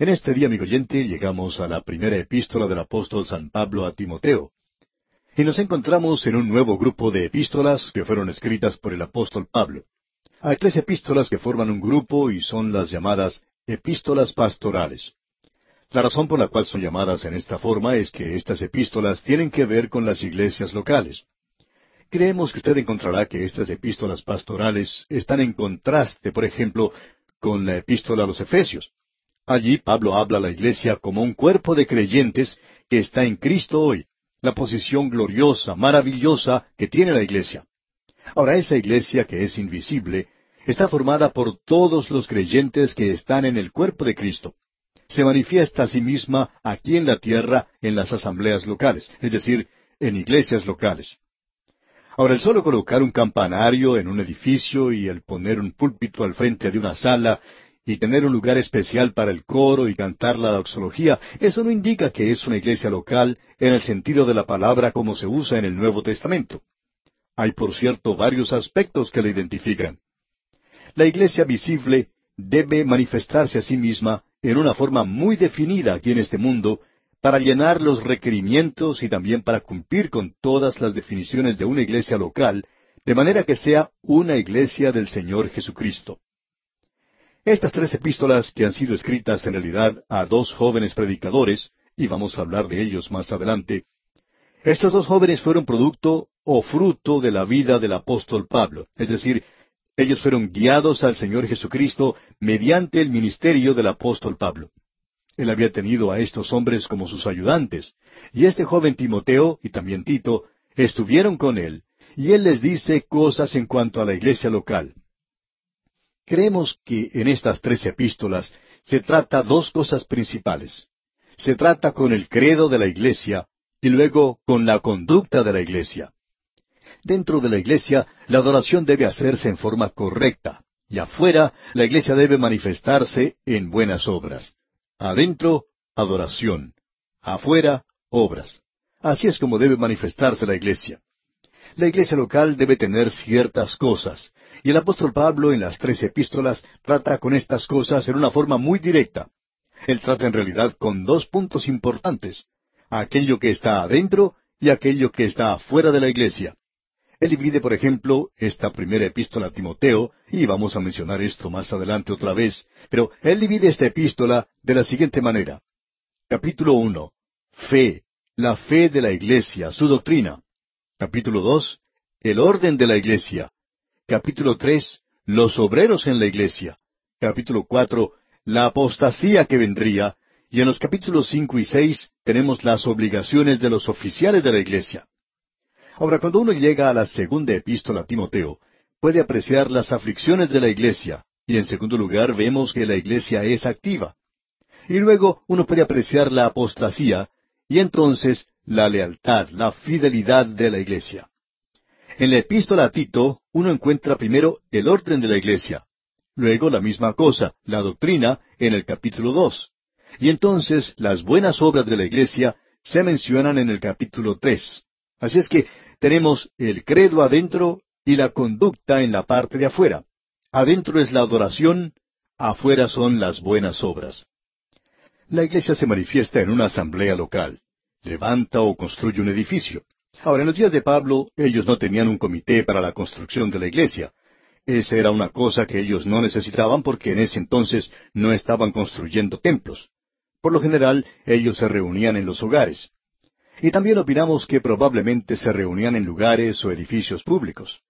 En este día, amigo oyente, llegamos a la primera epístola del apóstol San Pablo a Timoteo. Y nos encontramos en un nuevo grupo de epístolas que fueron escritas por el apóstol Pablo. Hay tres epístolas que forman un grupo y son las llamadas epístolas pastorales. La razón por la cual son llamadas en esta forma es que estas epístolas tienen que ver con las iglesias locales. Creemos que usted encontrará que estas epístolas pastorales están en contraste, por ejemplo, con la epístola a los Efesios. Allí Pablo habla a la iglesia como un cuerpo de creyentes que está en Cristo hoy, la posición gloriosa, maravillosa que tiene la iglesia. Ahora esa iglesia que es invisible está formada por todos los creyentes que están en el cuerpo de Cristo. Se manifiesta a sí misma aquí en la tierra en las asambleas locales, es decir, en iglesias locales. Ahora, el solo colocar un campanario en un edificio y el poner un púlpito al frente de una sala y tener un lugar especial para el coro y cantar la doxología, eso no indica que es una iglesia local en el sentido de la palabra como se usa en el Nuevo Testamento. Hay, por cierto, varios aspectos que la identifican. La iglesia visible debe manifestarse a sí misma en una forma muy definida aquí en este mundo para llenar los requerimientos y también para cumplir con todas las definiciones de una iglesia local, de manera que sea una iglesia del Señor Jesucristo. Estas tres epístolas que han sido escritas en realidad a dos jóvenes predicadores, y vamos a hablar de ellos más adelante, estos dos jóvenes fueron producto o fruto de la vida del apóstol Pablo, es decir, ellos fueron guiados al Señor Jesucristo mediante el ministerio del apóstol Pablo. Él había tenido a estos hombres como sus ayudantes, y este joven Timoteo y también Tito estuvieron con él, y él les dice cosas en cuanto a la iglesia local. Creemos que en estas tres epístolas se trata dos cosas principales. Se trata con el credo de la iglesia y luego con la conducta de la iglesia. Dentro de la iglesia, la adoración debe hacerse en forma correcta, y afuera, la iglesia debe manifestarse en buenas obras. Adentro, adoración. Afuera, obras. Así es como debe manifestarse la iglesia. La iglesia local debe tener ciertas cosas, y el apóstol Pablo en las tres epístolas trata con estas cosas en una forma muy directa. Él trata en realidad con dos puntos importantes, aquello que está adentro y aquello que está afuera de la iglesia. Él divide, por ejemplo, esta primera epístola a Timoteo, y vamos a mencionar esto más adelante otra vez, pero él divide esta epístola de la siguiente manera. Capítulo 1. Fe, la fe de la iglesia, su doctrina. Capítulo 2. El orden de la iglesia. Capítulo 3. Los obreros en la iglesia. Capítulo 4. La apostasía que vendría. Y en los capítulos 5 y 6 tenemos las obligaciones de los oficiales de la iglesia. Ahora, cuando uno llega a la segunda epístola a Timoteo, puede apreciar las aflicciones de la iglesia, y en segundo lugar vemos que la iglesia es activa. Y luego uno puede apreciar la apostasía, y entonces la lealtad, la fidelidad de la iglesia. En la epístola a Tito uno encuentra primero el orden de la iglesia, luego la misma cosa, la doctrina, en el capítulo dos, y entonces las buenas obras de la iglesia se mencionan en el capítulo tres. Así es que tenemos el credo adentro y la conducta en la parte de afuera. Adentro es la adoración, afuera son las buenas obras. La iglesia se manifiesta en una asamblea local. Levanta o construye un edificio. Ahora, en los días de Pablo, ellos no tenían un comité para la construcción de la iglesia. Esa era una cosa que ellos no necesitaban porque en ese entonces no estaban construyendo templos. Por lo general, ellos se reunían en los hogares. Y también opinamos que probablemente se reunían en lugares o edificios públicos.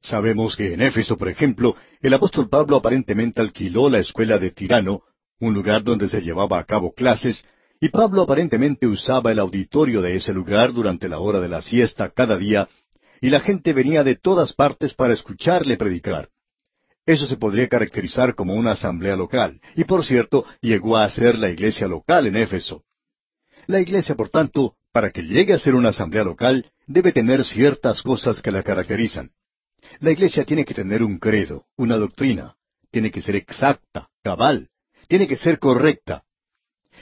Sabemos que en Éfeso, por ejemplo, el apóstol Pablo aparentemente alquiló la escuela de Tirano, un lugar donde se llevaba a cabo clases, y Pablo aparentemente usaba el auditorio de ese lugar durante la hora de la siesta cada día, y la gente venía de todas partes para escucharle predicar. Eso se podría caracterizar como una asamblea local, y por cierto, llegó a ser la iglesia local en Éfeso. La iglesia, por tanto, para que llegue a ser una asamblea local, debe tener ciertas cosas que la caracterizan. La iglesia tiene que tener un credo, una doctrina, tiene que ser exacta, cabal, tiene que ser correcta.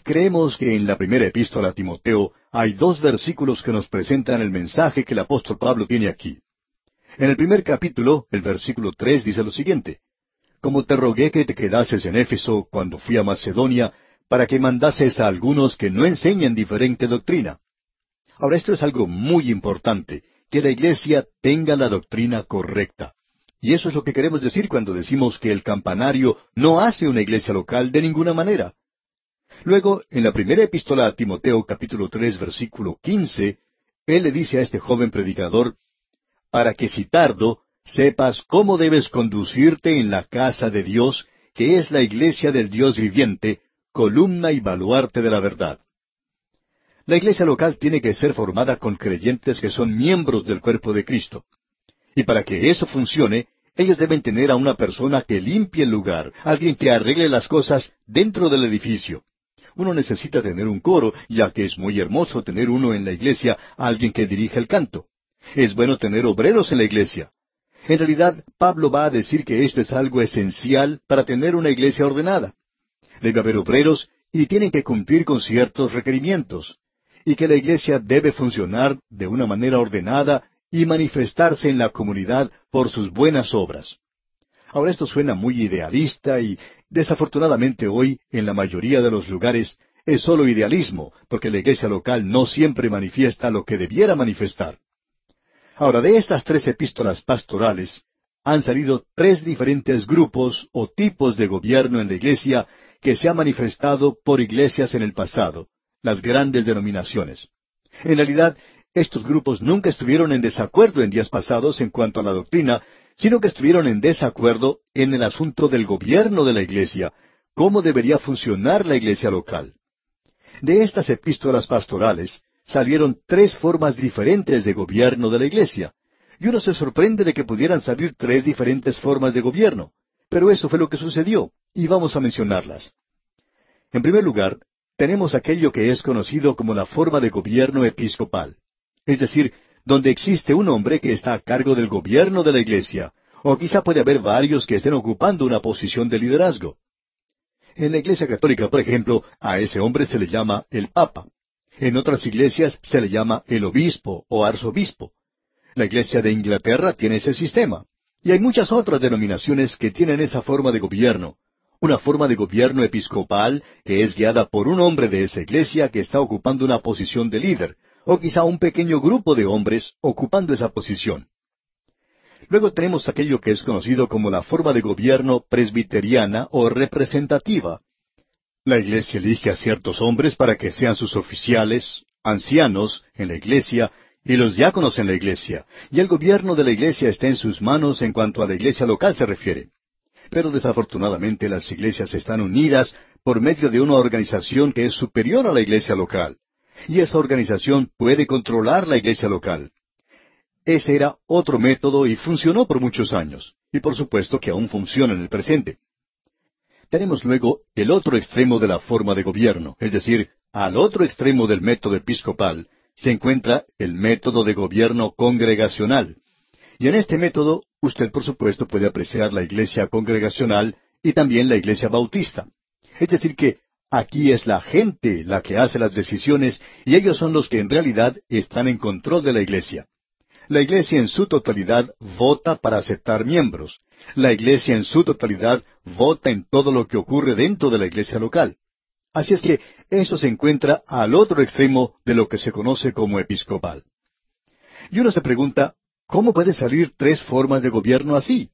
Creemos que en la primera epístola a Timoteo hay dos versículos que nos presentan el mensaje que el apóstol Pablo tiene aquí. En el primer capítulo, el versículo tres dice lo siguiente, Como te rogué que te quedases en Éfeso cuando fui a Macedonia, para que mandases a algunos que no enseñen diferente doctrina. Ahora esto es algo muy importante, que la iglesia tenga la doctrina correcta. Y eso es lo que queremos decir cuando decimos que el campanario no hace una iglesia local de ninguna manera. Luego, en la primera epístola a Timoteo capítulo tres versículo quince, él le dice a este joven predicador, para que si tardo, sepas cómo debes conducirte en la casa de Dios, que es la iglesia del Dios viviente, columna y baluarte de la verdad. La iglesia local tiene que ser formada con creyentes que son miembros del cuerpo de Cristo. Y para que eso funcione, ellos deben tener a una persona que limpie el lugar, alguien que arregle las cosas dentro del edificio. Uno necesita tener un coro, ya que es muy hermoso tener uno en la iglesia, alguien que dirija el canto. Es bueno tener obreros en la iglesia. En realidad, Pablo va a decir que esto es algo esencial para tener una iglesia ordenada. Debe haber obreros y tienen que cumplir con ciertos requerimientos, y que la iglesia debe funcionar de una manera ordenada y manifestarse en la comunidad por sus buenas obras. Ahora esto suena muy idealista y desafortunadamente hoy en la mayoría de los lugares es solo idealismo, porque la iglesia local no siempre manifiesta lo que debiera manifestar. Ahora, de estas tres epístolas pastorales han salido tres diferentes grupos o tipos de gobierno en la iglesia que se ha manifestado por iglesias en el pasado, las grandes denominaciones. En realidad, estos grupos nunca estuvieron en desacuerdo en días pasados en cuanto a la doctrina, sino que estuvieron en desacuerdo en el asunto del gobierno de la iglesia, cómo debería funcionar la iglesia local. De estas epístolas pastorales salieron tres formas diferentes de gobierno de la iglesia, y uno se sorprende de que pudieran salir tres diferentes formas de gobierno, pero eso fue lo que sucedió, y vamos a mencionarlas. En primer lugar, tenemos aquello que es conocido como la forma de gobierno episcopal es decir, donde existe un hombre que está a cargo del gobierno de la iglesia, o quizá puede haber varios que estén ocupando una posición de liderazgo. En la iglesia católica, por ejemplo, a ese hombre se le llama el Papa. En otras iglesias se le llama el obispo o arzobispo. La iglesia de Inglaterra tiene ese sistema. Y hay muchas otras denominaciones que tienen esa forma de gobierno, una forma de gobierno episcopal que es guiada por un hombre de esa iglesia que está ocupando una posición de líder, o quizá un pequeño grupo de hombres ocupando esa posición. Luego tenemos aquello que es conocido como la forma de gobierno presbiteriana o representativa. La iglesia elige a ciertos hombres para que sean sus oficiales, ancianos en la iglesia y los diáconos en la iglesia, y el gobierno de la iglesia está en sus manos en cuanto a la iglesia local se refiere. Pero desafortunadamente las iglesias están unidas por medio de una organización que es superior a la iglesia local y esa organización puede controlar la iglesia local. Ese era otro método y funcionó por muchos años, y por supuesto que aún funciona en el presente. Tenemos luego el otro extremo de la forma de gobierno, es decir, al otro extremo del método episcopal se encuentra el método de gobierno congregacional. Y en este método usted por supuesto puede apreciar la iglesia congregacional y también la iglesia bautista. Es decir, que Aquí es la gente la que hace las decisiones y ellos son los que en realidad están en control de la iglesia. La iglesia en su totalidad vota para aceptar miembros. La iglesia en su totalidad vota en todo lo que ocurre dentro de la iglesia local. Así es que eso se encuentra al otro extremo de lo que se conoce como episcopal. Y uno se pregunta, ¿cómo puede salir tres formas de gobierno así?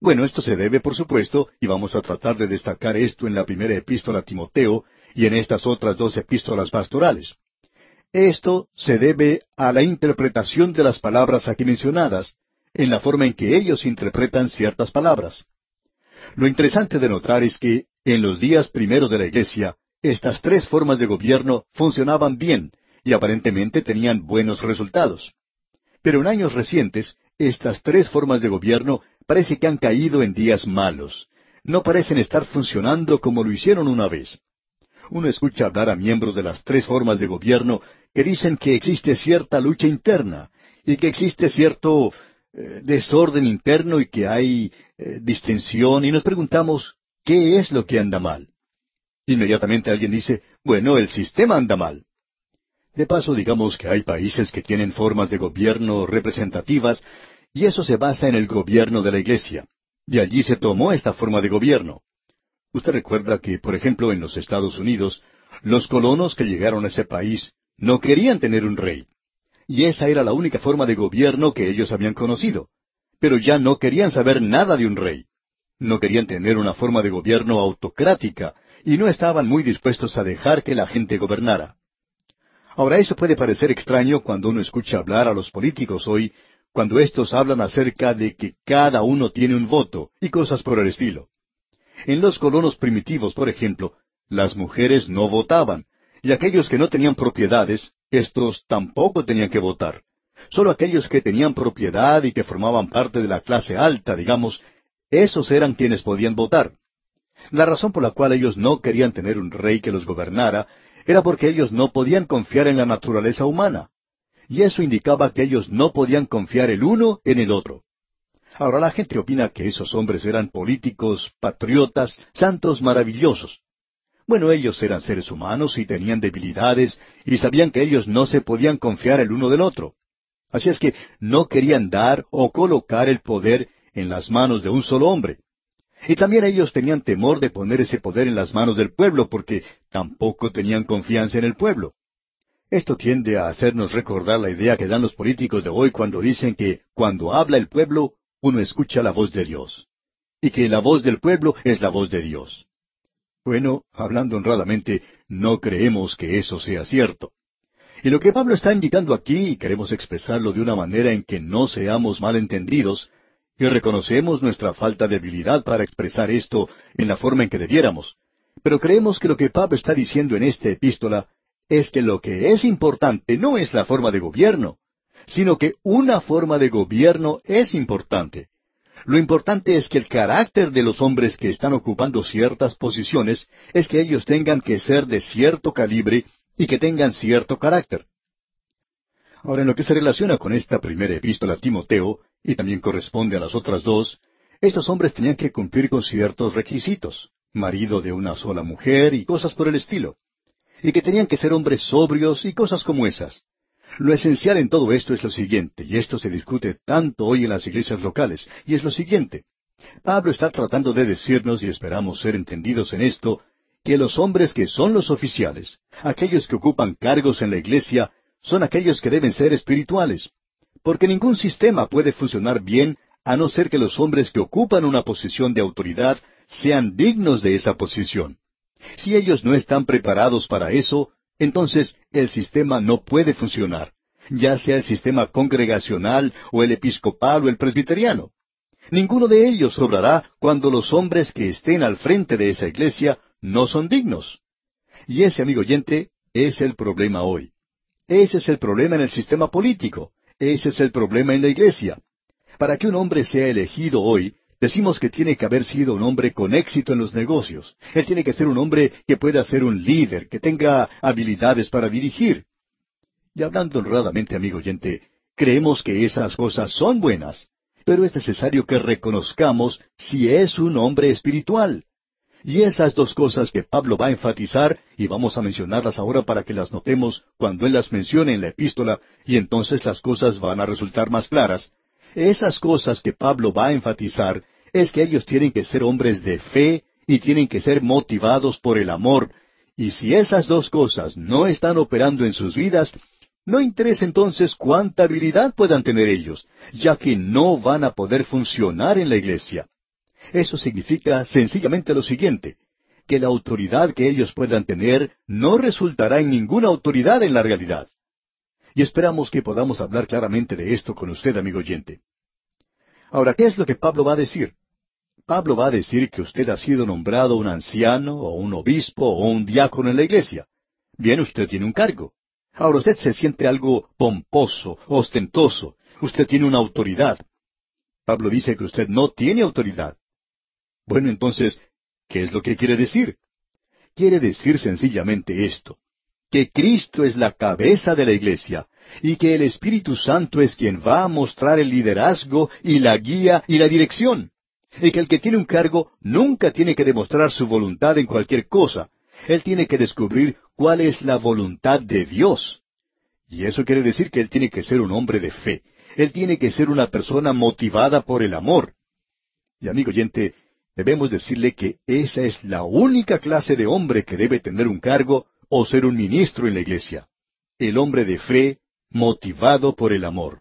Bueno, esto se debe, por supuesto, y vamos a tratar de destacar esto en la primera epístola a Timoteo y en estas otras dos epístolas pastorales. Esto se debe a la interpretación de las palabras aquí mencionadas, en la forma en que ellos interpretan ciertas palabras. Lo interesante de notar es que, en los días primeros de la Iglesia, estas tres formas de gobierno funcionaban bien y aparentemente tenían buenos resultados. Pero en años recientes, estas tres formas de gobierno parece que han caído en días malos. No parecen estar funcionando como lo hicieron una vez. Uno escucha hablar a miembros de las tres formas de gobierno que dicen que existe cierta lucha interna y que existe cierto eh, desorden interno y que hay eh, distensión y nos preguntamos, ¿qué es lo que anda mal? Inmediatamente alguien dice, bueno, el sistema anda mal. De paso, digamos que hay países que tienen formas de gobierno representativas y eso se basa en el gobierno de la Iglesia. Y allí se tomó esta forma de gobierno. Usted recuerda que, por ejemplo, en los Estados Unidos, los colonos que llegaron a ese país no querían tener un rey. Y esa era la única forma de gobierno que ellos habían conocido. Pero ya no querían saber nada de un rey. No querían tener una forma de gobierno autocrática, y no estaban muy dispuestos a dejar que la gente gobernara. Ahora eso puede parecer extraño cuando uno escucha hablar a los políticos hoy, cuando éstos hablan acerca de que cada uno tiene un voto y cosas por el estilo. En los colonos primitivos, por ejemplo, las mujeres no votaban, y aquellos que no tenían propiedades, estos tampoco tenían que votar. Solo aquellos que tenían propiedad y que formaban parte de la clase alta, digamos, esos eran quienes podían votar. La razón por la cual ellos no querían tener un rey que los gobernara era porque ellos no podían confiar en la naturaleza humana. Y eso indicaba que ellos no podían confiar el uno en el otro. Ahora la gente opina que esos hombres eran políticos, patriotas, santos maravillosos. Bueno, ellos eran seres humanos y tenían debilidades y sabían que ellos no se podían confiar el uno del otro. Así es que no querían dar o colocar el poder en las manos de un solo hombre. Y también ellos tenían temor de poner ese poder en las manos del pueblo porque tampoco tenían confianza en el pueblo. Esto tiende a hacernos recordar la idea que dan los políticos de hoy cuando dicen que cuando habla el pueblo, uno escucha la voz de Dios, y que la voz del pueblo es la voz de Dios. Bueno, hablando honradamente, no creemos que eso sea cierto. Y lo que Pablo está indicando aquí, y queremos expresarlo de una manera en que no seamos malentendidos, y reconocemos nuestra falta de habilidad para expresar esto en la forma en que debiéramos. Pero creemos que lo que Pablo está diciendo en esta epístola es que lo que es importante no es la forma de gobierno, sino que una forma de gobierno es importante. Lo importante es que el carácter de los hombres que están ocupando ciertas posiciones es que ellos tengan que ser de cierto calibre y que tengan cierto carácter. Ahora, en lo que se relaciona con esta primera epístola a Timoteo, y también corresponde a las otras dos, estos hombres tenían que cumplir con ciertos requisitos, marido de una sola mujer y cosas por el estilo, y que tenían que ser hombres sobrios y cosas como esas. Lo esencial en todo esto es lo siguiente, y esto se discute tanto hoy en las iglesias locales, y es lo siguiente. Pablo está tratando de decirnos, y esperamos ser entendidos en esto, que los hombres que son los oficiales, aquellos que ocupan cargos en la iglesia, son aquellos que deben ser espirituales. Porque ningún sistema puede funcionar bien a no ser que los hombres que ocupan una posición de autoridad sean dignos de esa posición. Si ellos no están preparados para eso, entonces el sistema no puede funcionar, ya sea el sistema congregacional o el episcopal o el presbiteriano. Ninguno de ellos obrará cuando los hombres que estén al frente de esa iglesia no son dignos. Y ese, amigo oyente, es el problema hoy. Ese es el problema en el sistema político. Ese es el problema en la iglesia. Para que un hombre sea elegido hoy, Decimos que tiene que haber sido un hombre con éxito en los negocios. Él tiene que ser un hombre que pueda ser un líder, que tenga habilidades para dirigir. Y hablando honradamente, amigo oyente, creemos que esas cosas son buenas, pero es necesario que reconozcamos si es un hombre espiritual. Y esas dos cosas que Pablo va a enfatizar, y vamos a mencionarlas ahora para que las notemos cuando él las mencione en la epístola, y entonces las cosas van a resultar más claras, esas cosas que Pablo va a enfatizar es que ellos tienen que ser hombres de fe y tienen que ser motivados por el amor. Y si esas dos cosas no están operando en sus vidas, no interesa entonces cuánta habilidad puedan tener ellos, ya que no van a poder funcionar en la iglesia. Eso significa sencillamente lo siguiente, que la autoridad que ellos puedan tener no resultará en ninguna autoridad en la realidad. Y esperamos que podamos hablar claramente de esto con usted, amigo oyente. Ahora, ¿qué es lo que Pablo va a decir? Pablo va a decir que usted ha sido nombrado un anciano o un obispo o un diácono en la iglesia. Bien, usted tiene un cargo. Ahora usted se siente algo pomposo, ostentoso. Usted tiene una autoridad. Pablo dice que usted no tiene autoridad. Bueno, entonces, ¿qué es lo que quiere decir? Quiere decir sencillamente esto que Cristo es la cabeza de la iglesia y que el Espíritu Santo es quien va a mostrar el liderazgo y la guía y la dirección. Y que el que tiene un cargo nunca tiene que demostrar su voluntad en cualquier cosa. Él tiene que descubrir cuál es la voluntad de Dios. Y eso quiere decir que él tiene que ser un hombre de fe. Él tiene que ser una persona motivada por el amor. Y amigo oyente, debemos decirle que esa es la única clase de hombre que debe tener un cargo o ser un ministro en la iglesia. El hombre de fe, motivado por el amor.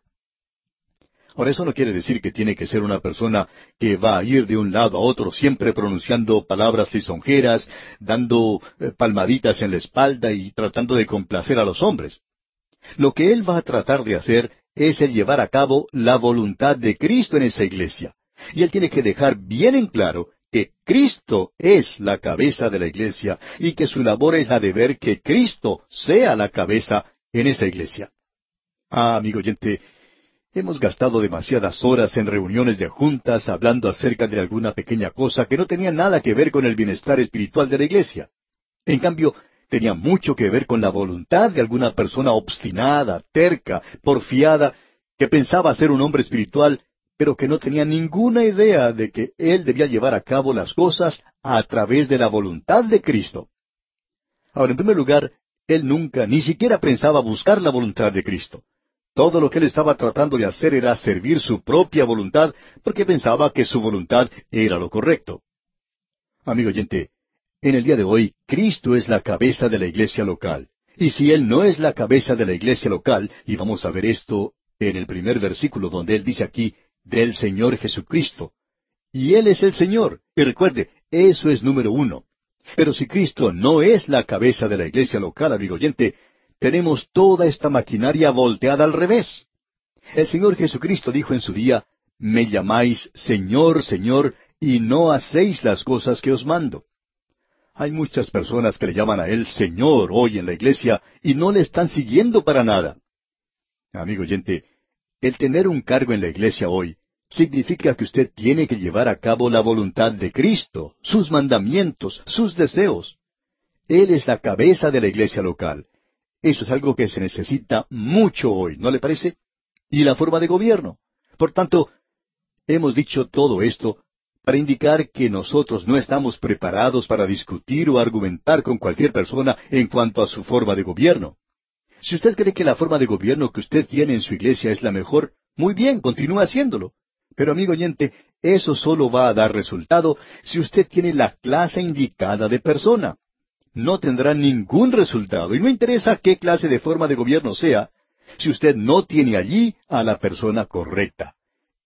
Ahora, eso no quiere decir que tiene que ser una persona que va a ir de un lado a otro siempre pronunciando palabras lisonjeras, dando eh, palmaditas en la espalda y tratando de complacer a los hombres. Lo que él va a tratar de hacer es el llevar a cabo la voluntad de Cristo en esa iglesia. Y él tiene que dejar bien en claro que Cristo es la cabeza de la iglesia y que su labor es la de ver que Cristo sea la cabeza en esa iglesia. Ah, amigo oyente, hemos gastado demasiadas horas en reuniones de juntas hablando acerca de alguna pequeña cosa que no tenía nada que ver con el bienestar espiritual de la iglesia. En cambio, tenía mucho que ver con la voluntad de alguna persona obstinada, terca, porfiada, que pensaba ser un hombre espiritual pero que no tenía ninguna idea de que él debía llevar a cabo las cosas a través de la voluntad de Cristo. Ahora, en primer lugar, él nunca, ni siquiera pensaba buscar la voluntad de Cristo. Todo lo que él estaba tratando de hacer era servir su propia voluntad, porque pensaba que su voluntad era lo correcto. Amigo oyente, en el día de hoy, Cristo es la cabeza de la iglesia local. Y si Él no es la cabeza de la iglesia local, y vamos a ver esto en el primer versículo donde Él dice aquí, del Señor Jesucristo. Y Él es el Señor. Y recuerde, eso es número uno. Pero si Cristo no es la cabeza de la iglesia local, amigo oyente, tenemos toda esta maquinaria volteada al revés. El Señor Jesucristo dijo en su día, Me llamáis Señor, Señor, y no hacéis las cosas que os mando. Hay muchas personas que le llaman a Él Señor hoy en la iglesia y no le están siguiendo para nada. Amigo oyente, el tener un cargo en la iglesia hoy significa que usted tiene que llevar a cabo la voluntad de Cristo, sus mandamientos, sus deseos. Él es la cabeza de la iglesia local. Eso es algo que se necesita mucho hoy, ¿no le parece? Y la forma de gobierno. Por tanto, hemos dicho todo esto para indicar que nosotros no estamos preparados para discutir o argumentar con cualquier persona en cuanto a su forma de gobierno. Si usted cree que la forma de gobierno que usted tiene en su iglesia es la mejor, muy bien, continúe haciéndolo. Pero amigo oyente, eso solo va a dar resultado si usted tiene la clase indicada de persona. No tendrá ningún resultado, y no interesa qué clase de forma de gobierno sea, si usted no tiene allí a la persona correcta.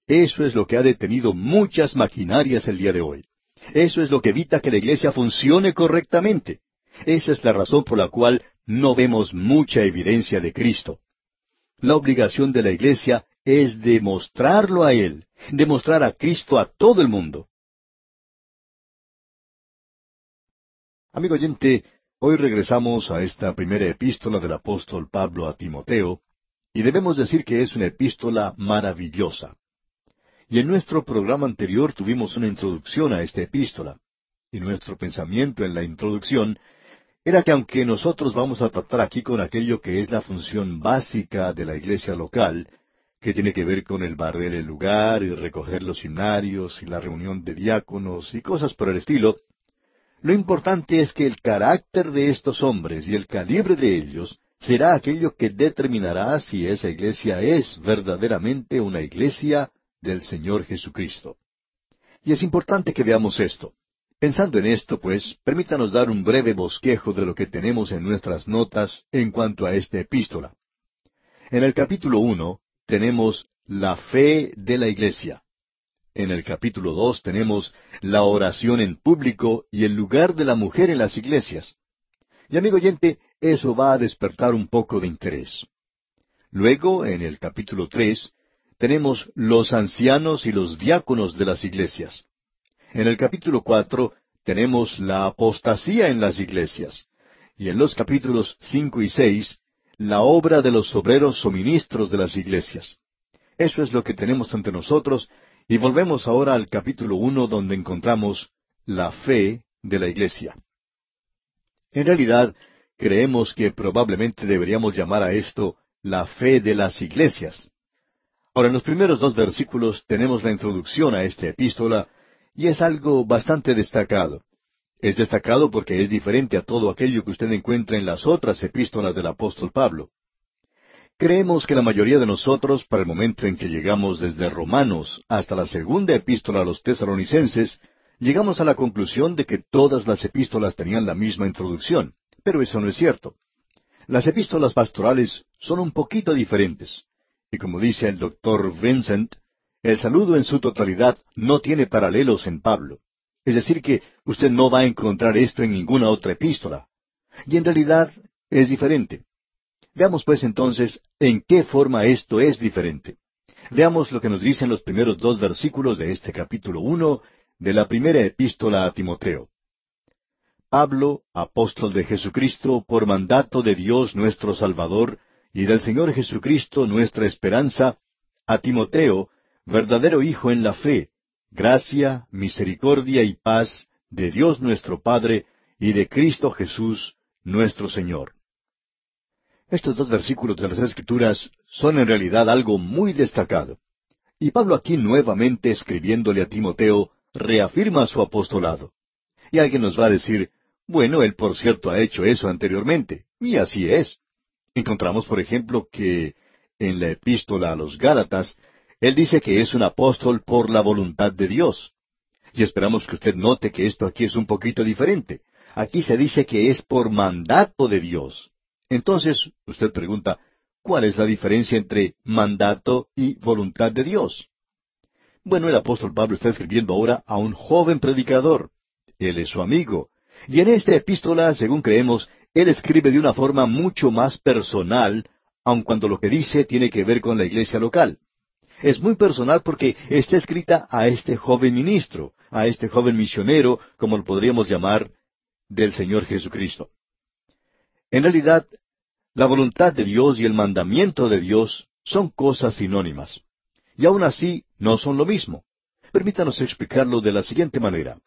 Eso es lo que ha detenido muchas maquinarias el día de hoy. Eso es lo que evita que la iglesia funcione correctamente. Esa es la razón por la cual no vemos mucha evidencia de Cristo. La obligación de la iglesia es demostrarlo a Él, demostrar a Cristo a todo el mundo. Amigo oyente, hoy regresamos a esta primera epístola del apóstol Pablo a Timoteo, y debemos decir que es una epístola maravillosa. Y en nuestro programa anterior tuvimos una introducción a esta epístola, y nuestro pensamiento en la introducción era que aunque nosotros vamos a tratar aquí con aquello que es la función básica de la iglesia local, que tiene que ver con el barrer el lugar y recoger los himnarios y la reunión de diáconos y cosas por el estilo, lo importante es que el carácter de estos hombres y el calibre de ellos será aquello que determinará si esa iglesia es verdaderamente una iglesia del Señor Jesucristo. Y es importante que veamos esto. Pensando en esto, pues, permítanos dar un breve bosquejo de lo que tenemos en nuestras notas en cuanto a esta epístola. En el capítulo uno tenemos la fe de la iglesia. En el capítulo dos tenemos la oración en público y el lugar de la mujer en las iglesias. Y amigo oyente, eso va a despertar un poco de interés. Luego, en el capítulo tres, tenemos los ancianos y los diáconos de las iglesias. En el capítulo cuatro tenemos la apostasía en las iglesias. Y en los capítulos cinco y seis, la obra de los obreros o ministros de las iglesias. Eso es lo que tenemos ante nosotros, y volvemos ahora al capítulo uno donde encontramos la fe de la iglesia. En realidad, creemos que probablemente deberíamos llamar a esto la fe de las iglesias. Ahora, en los primeros dos versículos tenemos la introducción a esta epístola, y es algo bastante destacado. Es destacado porque es diferente a todo aquello que usted encuentra en las otras epístolas del apóstol Pablo. Creemos que la mayoría de nosotros, para el momento en que llegamos desde Romanos hasta la segunda epístola a los tesalonicenses, llegamos a la conclusión de que todas las epístolas tenían la misma introducción, pero eso no es cierto. Las epístolas pastorales son un poquito diferentes, y como dice el doctor Vincent, el saludo en su totalidad no tiene paralelos en Pablo. Es decir, que usted no va a encontrar esto en ninguna otra epístola. Y en realidad es diferente. Veamos pues entonces en qué forma esto es diferente. Veamos lo que nos dicen los primeros dos versículos de este capítulo uno de la primera epístola a Timoteo. Pablo, apóstol de Jesucristo, por mandato de Dios nuestro Salvador, y del Señor Jesucristo nuestra esperanza, a Timoteo, verdadero Hijo en la fe, gracia, misericordia y paz de Dios nuestro Padre y de Cristo Jesús nuestro Señor. Estos dos versículos de las Escrituras son en realidad algo muy destacado. Y Pablo aquí nuevamente escribiéndole a Timoteo reafirma su apostolado. Y alguien nos va a decir, bueno, él por cierto ha hecho eso anteriormente, y así es. Encontramos, por ejemplo, que en la epístola a los Gálatas, él dice que es un apóstol por la voluntad de Dios. Y esperamos que usted note que esto aquí es un poquito diferente. Aquí se dice que es por mandato de Dios. Entonces, usted pregunta, ¿cuál es la diferencia entre mandato y voluntad de Dios? Bueno, el apóstol Pablo está escribiendo ahora a un joven predicador. Él es su amigo, y en esta epístola, según creemos, él escribe de una forma mucho más personal, aun cuando lo que dice tiene que ver con la iglesia local. Es muy personal porque está escrita a este joven ministro, a este joven misionero, como lo podríamos llamar, del Señor Jesucristo. En realidad, la voluntad de Dios y el mandamiento de Dios son cosas sinónimas. Y aun así no son lo mismo. Permítanos explicarlo de la siguiente manera.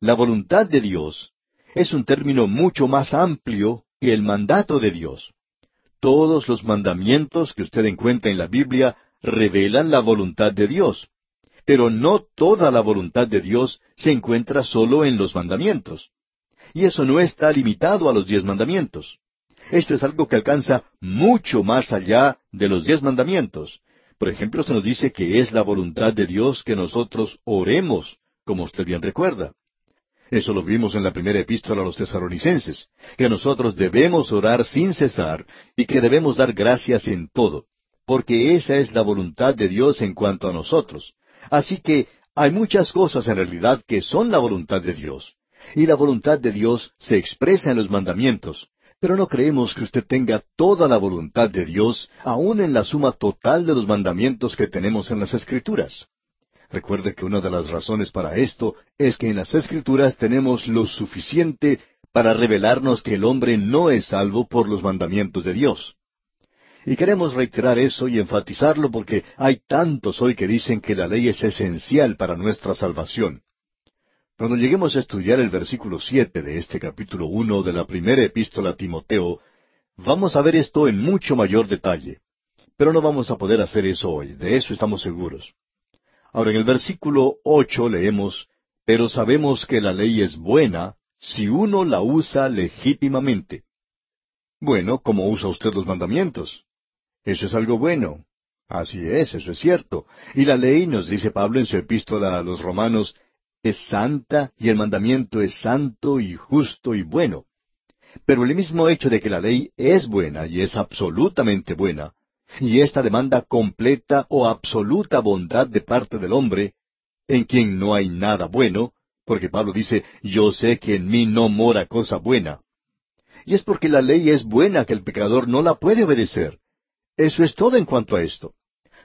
La voluntad de Dios es un término mucho más amplio que el mandato de Dios. Todos los mandamientos que usted encuentra en la Biblia revelan la voluntad de Dios. Pero no toda la voluntad de Dios se encuentra solo en los mandamientos. Y eso no está limitado a los diez mandamientos. Esto es algo que alcanza mucho más allá de los diez mandamientos. Por ejemplo, se nos dice que es la voluntad de Dios que nosotros oremos, como usted bien recuerda. Eso lo vimos en la primera epístola a los tesaronicenses, que nosotros debemos orar sin cesar y que debemos dar gracias en todo, porque esa es la voluntad de Dios en cuanto a nosotros. Así que hay muchas cosas en realidad que son la voluntad de Dios. Y la voluntad de Dios se expresa en los mandamientos, pero no creemos que usted tenga toda la voluntad de Dios, aun en la suma total de los mandamientos que tenemos en las Escrituras. Recuerde que una de las razones para esto es que en las Escrituras tenemos lo suficiente para revelarnos que el hombre no es salvo por los mandamientos de Dios. Y queremos reiterar eso y enfatizarlo porque hay tantos hoy que dicen que la ley es esencial para nuestra salvación. Cuando lleguemos a estudiar el versículo siete de este capítulo uno de la primera epístola a Timoteo, vamos a ver esto en mucho mayor detalle. Pero no vamos a poder hacer eso hoy, de eso estamos seguros. Ahora en el versículo ocho leemos, Pero sabemos que la ley es buena si uno la usa legítimamente. Bueno, ¿cómo usa usted los mandamientos? Eso es algo bueno. Así es, eso es cierto. Y la ley, nos dice Pablo en su epístola a los romanos, es santa y el mandamiento es santo y justo y bueno. Pero el mismo hecho de que la ley es buena y es absolutamente buena, y esta demanda completa o absoluta bondad de parte del hombre, en quien no hay nada bueno, porque Pablo dice, yo sé que en mí no mora cosa buena. Y es porque la ley es buena que el pecador no la puede obedecer. Eso es todo en cuanto a esto.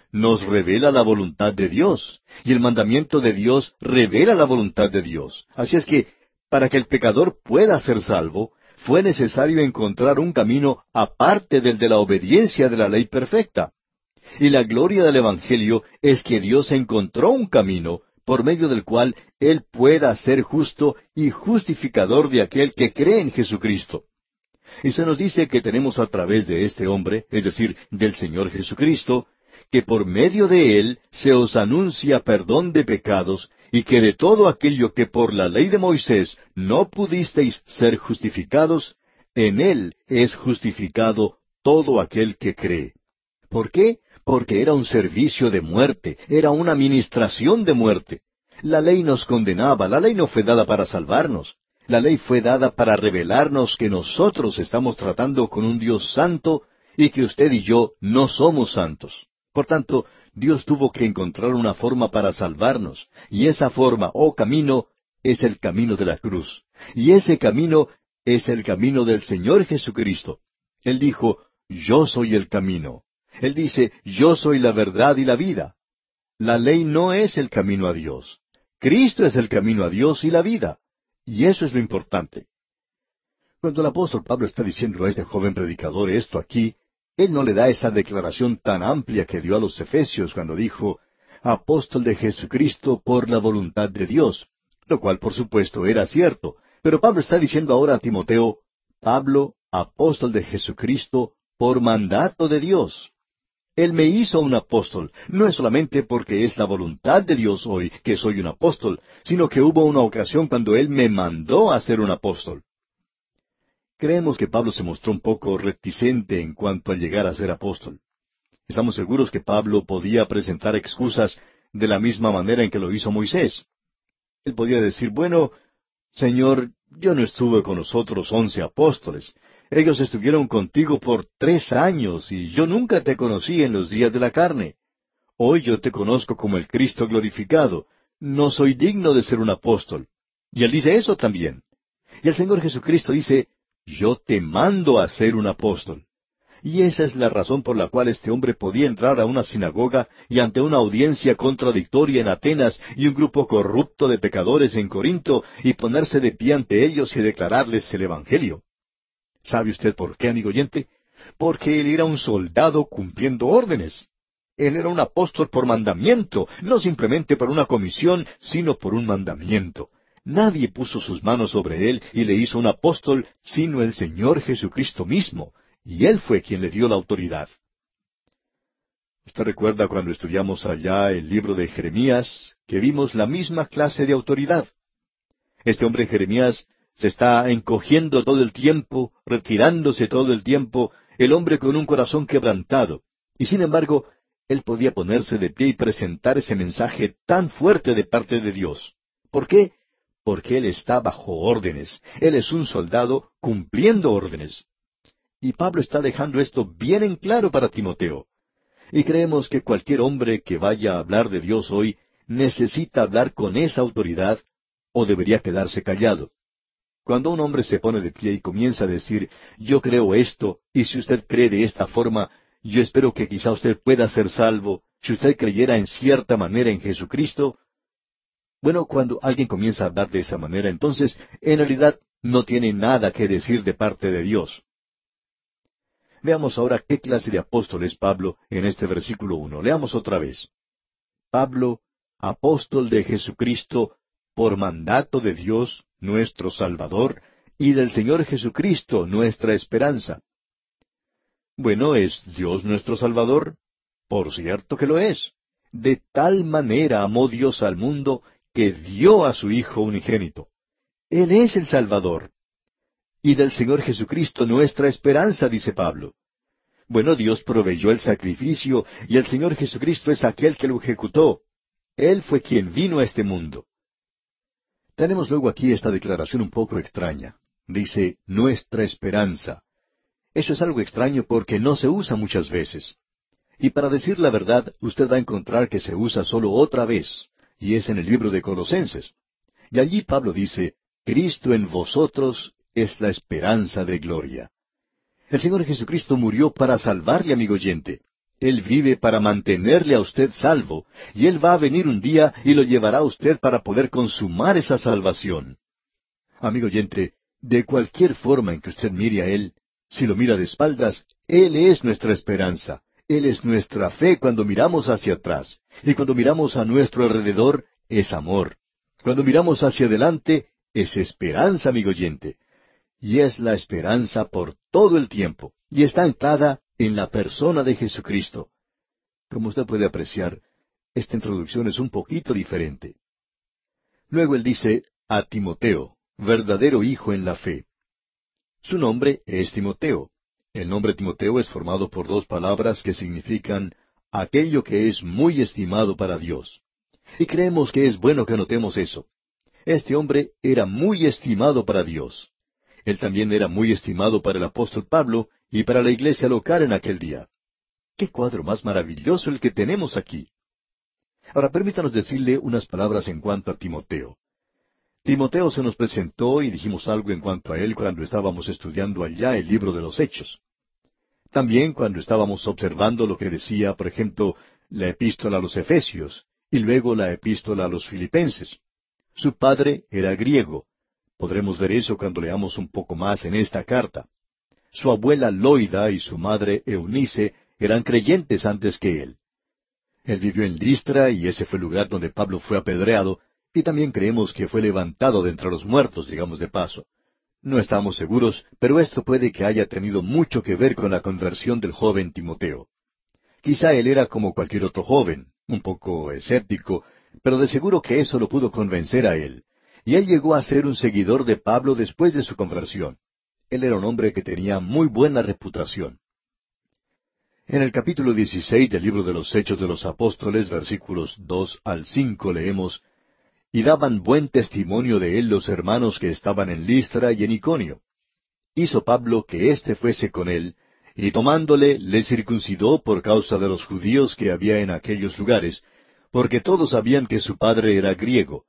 Nos revela la voluntad de Dios, y el mandamiento de Dios revela la voluntad de Dios. Así es que, para que el pecador pueda ser salvo, fue necesario encontrar un camino aparte del de la obediencia de la ley perfecta. Y la gloria del Evangelio es que Dios encontró un camino por medio del cual Él pueda ser justo y justificador de aquel que cree en Jesucristo. Y se nos dice que tenemos a través de este hombre, es decir, del Señor Jesucristo, que por medio de Él se os anuncia perdón de pecados y que de todo aquello que por la ley de Moisés no pudisteis ser justificados, en él es justificado todo aquel que cree. ¿Por qué? Porque era un servicio de muerte, era una administración de muerte. La ley nos condenaba, la ley no fue dada para salvarnos. La ley fue dada para revelarnos que nosotros estamos tratando con un Dios santo y que usted y yo no somos santos. Por tanto, Dios tuvo que encontrar una forma para salvarnos, y esa forma o camino es el camino de la cruz. Y ese camino es el camino del Señor Jesucristo. Él dijo, yo soy el camino. Él dice, yo soy la verdad y la vida. La ley no es el camino a Dios. Cristo es el camino a Dios y la vida. Y eso es lo importante. Cuando el apóstol Pablo está diciendo a este joven predicador esto aquí, él no le da esa declaración tan amplia que dio a los Efesios cuando dijo, apóstol de Jesucristo por la voluntad de Dios, lo cual por supuesto era cierto, pero Pablo está diciendo ahora a Timoteo, Pablo, apóstol de Jesucristo por mandato de Dios. Él me hizo un apóstol, no es solamente porque es la voluntad de Dios hoy que soy un apóstol, sino que hubo una ocasión cuando Él me mandó a ser un apóstol. Creemos que Pablo se mostró un poco reticente en cuanto a llegar a ser apóstol. Estamos seguros que Pablo podía presentar excusas de la misma manera en que lo hizo Moisés. Él podía decir, bueno, Señor, yo no estuve con los otros once apóstoles, ellos estuvieron contigo por tres años y yo nunca te conocí en los días de la carne. Hoy yo te conozco como el Cristo glorificado. No soy digno de ser un apóstol. Y él dice eso también. Y el Señor Jesucristo dice, yo te mando a ser un apóstol. Y esa es la razón por la cual este hombre podía entrar a una sinagoga y ante una audiencia contradictoria en Atenas y un grupo corrupto de pecadores en Corinto y ponerse de pie ante ellos y declararles el Evangelio. ¿Sabe usted por qué, amigo oyente? Porque él era un soldado cumpliendo órdenes. Él era un apóstol por mandamiento, no simplemente por una comisión, sino por un mandamiento. Nadie puso sus manos sobre él y le hizo un apóstol, sino el Señor Jesucristo mismo, y él fue quien le dio la autoridad. Usted recuerda cuando estudiamos allá el libro de Jeremías, que vimos la misma clase de autoridad. Este hombre Jeremías se está encogiendo todo el tiempo, retirándose todo el tiempo, el hombre con un corazón quebrantado. Y sin embargo, él podía ponerse de pie y presentar ese mensaje tan fuerte de parte de Dios. ¿Por qué? Porque él está bajo órdenes. Él es un soldado cumpliendo órdenes. Y Pablo está dejando esto bien en claro para Timoteo. Y creemos que cualquier hombre que vaya a hablar de Dios hoy necesita hablar con esa autoridad o debería quedarse callado. Cuando un hombre se pone de pie y comienza a decir, yo creo esto, y si usted cree de esta forma, yo espero que quizá usted pueda ser salvo, si usted creyera en cierta manera en Jesucristo. Bueno, cuando alguien comienza a hablar de esa manera, entonces, en realidad, no tiene nada que decir de parte de Dios. Veamos ahora qué clase de apóstol es Pablo en este versículo uno. Leamos otra vez. Pablo, apóstol de Jesucristo, por mandato de Dios, nuestro Salvador, y del Señor Jesucristo, nuestra esperanza. Bueno, ¿es Dios nuestro Salvador? Por cierto que lo es. De tal manera amó Dios al mundo que dio a su Hijo unigénito. Él es el Salvador. Y del Señor Jesucristo nuestra esperanza, dice Pablo. Bueno, Dios proveyó el sacrificio y el Señor Jesucristo es aquel que lo ejecutó. Él fue quien vino a este mundo. Tenemos luego aquí esta declaración un poco extraña. Dice, nuestra esperanza. Eso es algo extraño porque no se usa muchas veces. Y para decir la verdad, usted va a encontrar que se usa solo otra vez, y es en el libro de Colosenses. Y allí Pablo dice, Cristo en vosotros es la esperanza de gloria. El Señor Jesucristo murió para salvarle, amigo oyente. Él vive para mantenerle a usted salvo, y Él va a venir un día y lo llevará a usted para poder consumar esa salvación. Amigo oyente, de cualquier forma en que usted mire a Él, si lo mira de espaldas, Él es nuestra esperanza, Él es nuestra fe cuando miramos hacia atrás, y cuando miramos a nuestro alrededor, es amor. Cuando miramos hacia adelante, es esperanza, amigo oyente. Y es la esperanza por todo el tiempo, y está anclada en la persona de Jesucristo. Como usted puede apreciar, esta introducción es un poquito diferente. Luego él dice a Timoteo, verdadero hijo en la fe. Su nombre es Timoteo. El nombre Timoteo es formado por dos palabras que significan aquello que es muy estimado para Dios. Y creemos que es bueno que notemos eso. Este hombre era muy estimado para Dios. Él también era muy estimado para el apóstol Pablo y para la iglesia local en aquel día. ¡Qué cuadro más maravilloso el que tenemos aquí! Ahora permítanos decirle unas palabras en cuanto a Timoteo. Timoteo se nos presentó y dijimos algo en cuanto a él cuando estábamos estudiando allá el libro de los Hechos. También cuando estábamos observando lo que decía, por ejemplo, la epístola a los Efesios y luego la epístola a los Filipenses. Su padre era griego. Podremos ver eso cuando leamos un poco más en esta carta. Su abuela Loida y su madre Eunice eran creyentes antes que él. Él vivió en Listra y ese fue el lugar donde Pablo fue apedreado, y también creemos que fue levantado de entre los muertos, digamos de paso. No estamos seguros, pero esto puede que haya tenido mucho que ver con la conversión del joven Timoteo. Quizá él era como cualquier otro joven, un poco escéptico, pero de seguro que eso lo pudo convencer a él. Y él llegó a ser un seguidor de Pablo después de su conversión. Él era un hombre que tenía muy buena reputación. En el capítulo 16 del libro de los Hechos de los Apóstoles, versículos dos al cinco, leemos, Y daban buen testimonio de él los hermanos que estaban en Listra y en Iconio. Hizo Pablo que éste fuese con él, y tomándole le circuncidó por causa de los judíos que había en aquellos lugares, porque todos sabían que su padre era griego.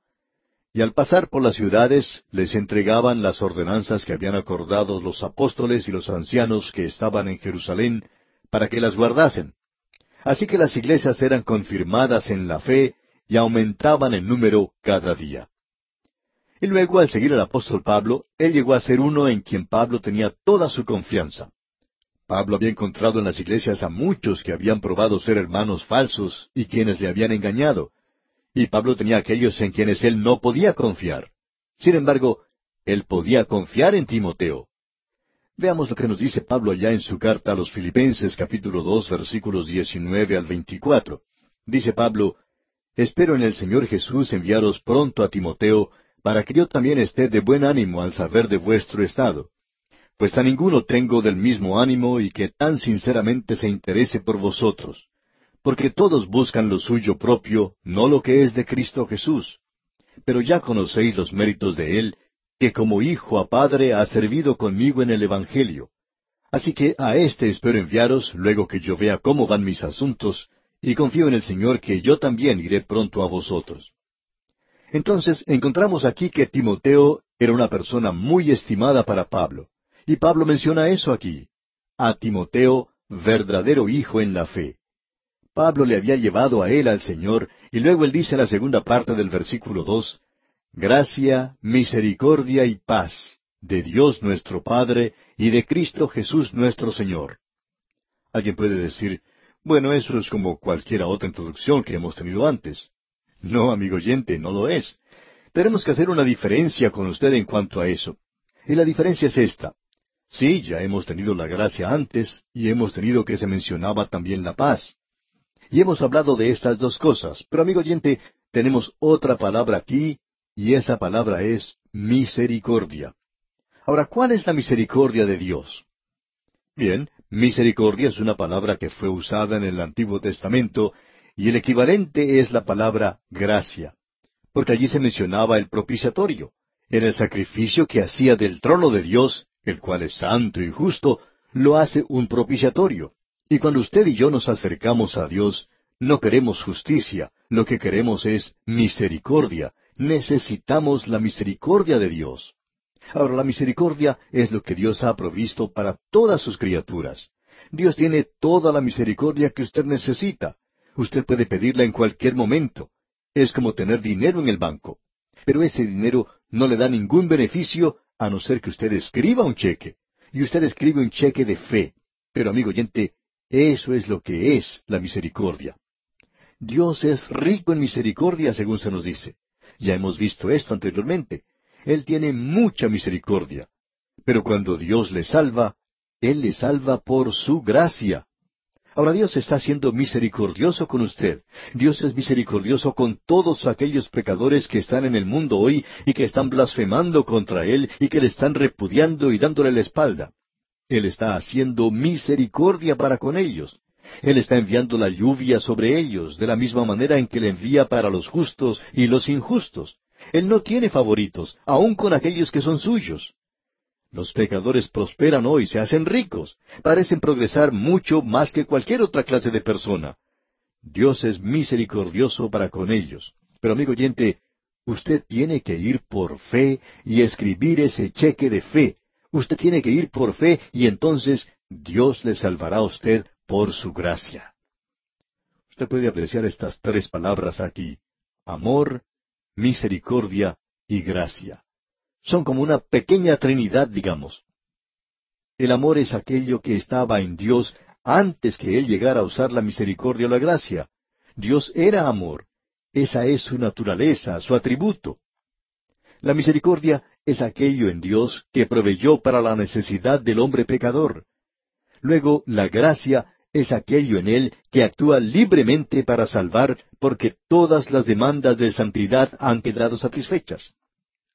Y al pasar por las ciudades les entregaban las ordenanzas que habían acordado los apóstoles y los ancianos que estaban en Jerusalén, para que las guardasen. Así que las iglesias eran confirmadas en la fe y aumentaban en número cada día. Y luego, al seguir al apóstol Pablo, él llegó a ser uno en quien Pablo tenía toda su confianza. Pablo había encontrado en las iglesias a muchos que habían probado ser hermanos falsos y quienes le habían engañado. Y Pablo tenía aquellos en quienes él no podía confiar. Sin embargo, él podía confiar en Timoteo. Veamos lo que nos dice Pablo allá en su carta a los Filipenses capítulo dos versículos diecinueve al veinticuatro. Dice Pablo, Espero en el Señor Jesús enviaros pronto a Timoteo, para que yo también esté de buen ánimo al saber de vuestro estado pues a ninguno tengo del mismo ánimo y que tan sinceramente se interese por vosotros, porque todos buscan lo suyo propio, no lo que es de Cristo Jesús. Pero ya conocéis los méritos de Él, que como hijo a padre ha servido conmigo en el Evangelio. Así que a éste espero enviaros luego que yo vea cómo van mis asuntos, y confío en el Señor que yo también iré pronto a vosotros. Entonces encontramos aquí que Timoteo era una persona muy estimada para Pablo. Y Pablo menciona eso aquí. A Timoteo, verdadero hijo en la fe. Pablo le había llevado a él al Señor, y luego él dice en la segunda parte del versículo dos, Gracia, misericordia y paz de Dios nuestro Padre y de Cristo Jesús nuestro Señor. Alguien puede decir, bueno, eso es como cualquiera otra introducción que hemos tenido antes. No, amigo oyente, no lo es. Tenemos que hacer una diferencia con usted en cuanto a eso. Y la diferencia es esta. Sí, ya hemos tenido la gracia antes y hemos tenido que se mencionaba también la paz. Y hemos hablado de estas dos cosas, pero amigo oyente, tenemos otra palabra aquí y esa palabra es misericordia. Ahora, ¿cuál es la misericordia de Dios? Bien, misericordia es una palabra que fue usada en el Antiguo Testamento y el equivalente es la palabra gracia, porque allí se mencionaba el propiciatorio, era el sacrificio que hacía del trono de Dios el cual es santo y justo, lo hace un propiciatorio. Y cuando usted y yo nos acercamos a Dios, no queremos justicia, lo que queremos es misericordia. Necesitamos la misericordia de Dios. Ahora, la misericordia es lo que Dios ha provisto para todas sus criaturas. Dios tiene toda la misericordia que usted necesita. Usted puede pedirla en cualquier momento. Es como tener dinero en el banco. Pero ese dinero no le da ningún beneficio a no ser que usted escriba un cheque. Y usted escribe un cheque de fe. Pero amigo oyente, eso es lo que es la misericordia. Dios es rico en misericordia, según se nos dice. Ya hemos visto esto anteriormente. Él tiene mucha misericordia. Pero cuando Dios le salva, Él le salva por su gracia. Ahora Dios está siendo misericordioso con usted. Dios es misericordioso con todos aquellos pecadores que están en el mundo hoy y que están blasfemando contra Él y que le están repudiando y dándole la espalda. Él está haciendo misericordia para con ellos. Él está enviando la lluvia sobre ellos, de la misma manera en que le envía para los justos y los injustos. Él no tiene favoritos, aun con aquellos que son suyos. Los pecadores prosperan hoy, se hacen ricos, parecen progresar mucho más que cualquier otra clase de persona. Dios es misericordioso para con ellos. Pero amigo oyente, usted tiene que ir por fe y escribir ese cheque de fe. Usted tiene que ir por fe y entonces Dios le salvará a usted por su gracia. Usted puede apreciar estas tres palabras aquí. Amor, misericordia y gracia. Son como una pequeña trinidad, digamos. El amor es aquello que estaba en Dios antes que Él llegara a usar la misericordia o la gracia. Dios era amor. Esa es su naturaleza, su atributo. La misericordia es aquello en Dios que proveyó para la necesidad del hombre pecador. Luego, la gracia es aquello en Él que actúa libremente para salvar porque todas las demandas de santidad han quedado satisfechas.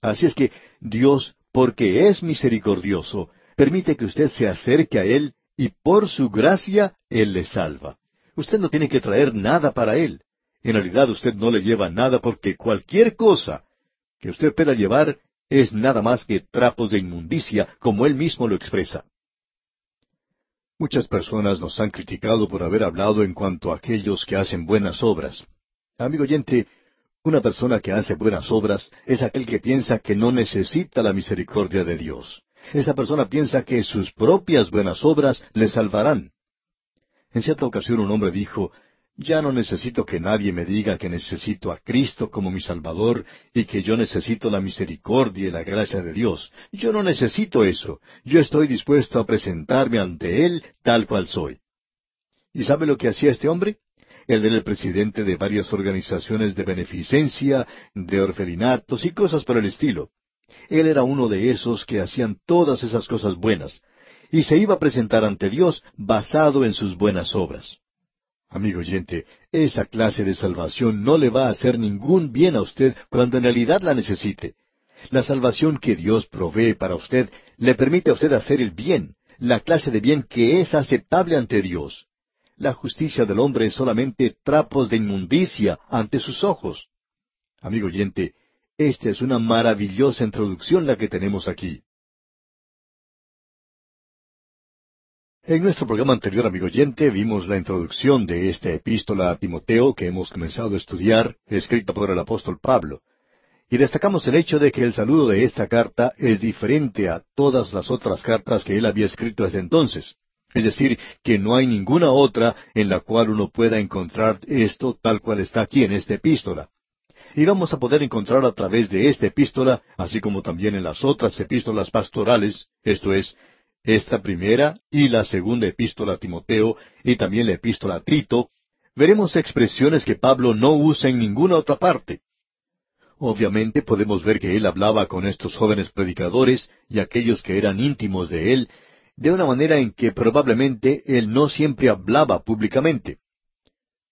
Así es que Dios, porque es misericordioso, permite que usted se acerque a Él y por su gracia Él le salva. Usted no tiene que traer nada para Él. En realidad usted no le lleva nada porque cualquier cosa que usted pueda llevar es nada más que trapos de inmundicia, como Él mismo lo expresa. Muchas personas nos han criticado por haber hablado en cuanto a aquellos que hacen buenas obras. Amigo oyente, una persona que hace buenas obras es aquel que piensa que no necesita la misericordia de Dios. Esa persona piensa que sus propias buenas obras le salvarán. En cierta ocasión un hombre dijo, ya no necesito que nadie me diga que necesito a Cristo como mi Salvador y que yo necesito la misericordia y la gracia de Dios. Yo no necesito eso. Yo estoy dispuesto a presentarme ante Él tal cual soy. ¿Y sabe lo que hacía este hombre? Él era el presidente de varias organizaciones de beneficencia, de orfelinatos y cosas por el estilo. Él era uno de esos que hacían todas esas cosas buenas, y se iba a presentar ante Dios basado en sus buenas obras. Amigo oyente, esa clase de salvación no le va a hacer ningún bien a usted cuando en realidad la necesite. La salvación que Dios provee para usted le permite a usted hacer el bien, la clase de bien que es aceptable ante Dios. La justicia del hombre es solamente trapos de inmundicia ante sus ojos. Amigo oyente, esta es una maravillosa introducción la que tenemos aquí. En nuestro programa anterior, amigo oyente, vimos la introducción de esta epístola a Timoteo que hemos comenzado a estudiar, escrita por el apóstol Pablo. Y destacamos el hecho de que el saludo de esta carta es diferente a todas las otras cartas que él había escrito desde entonces. Es decir, que no hay ninguna otra en la cual uno pueda encontrar esto tal cual está aquí en esta epístola. Y vamos a poder encontrar a través de esta epístola, así como también en las otras epístolas pastorales, esto es, esta primera y la segunda epístola a Timoteo y también la epístola a Tito, veremos expresiones que Pablo no usa en ninguna otra parte. Obviamente podemos ver que él hablaba con estos jóvenes predicadores y aquellos que eran íntimos de él, de una manera en que probablemente él no siempre hablaba públicamente.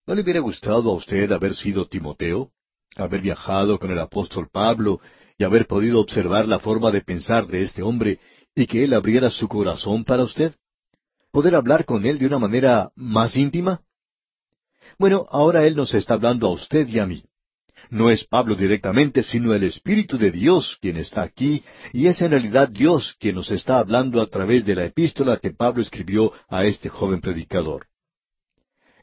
¿No le hubiera gustado a usted haber sido Timoteo? Haber viajado con el apóstol Pablo y haber podido observar la forma de pensar de este hombre y que Él abriera su corazón para usted? ¿Poder hablar con Él de una manera más íntima? Bueno, ahora Él nos está hablando a usted y a mí. No es Pablo directamente, sino el Espíritu de Dios quien está aquí, y es en realidad Dios quien nos está hablando a través de la epístola que Pablo escribió a este joven predicador.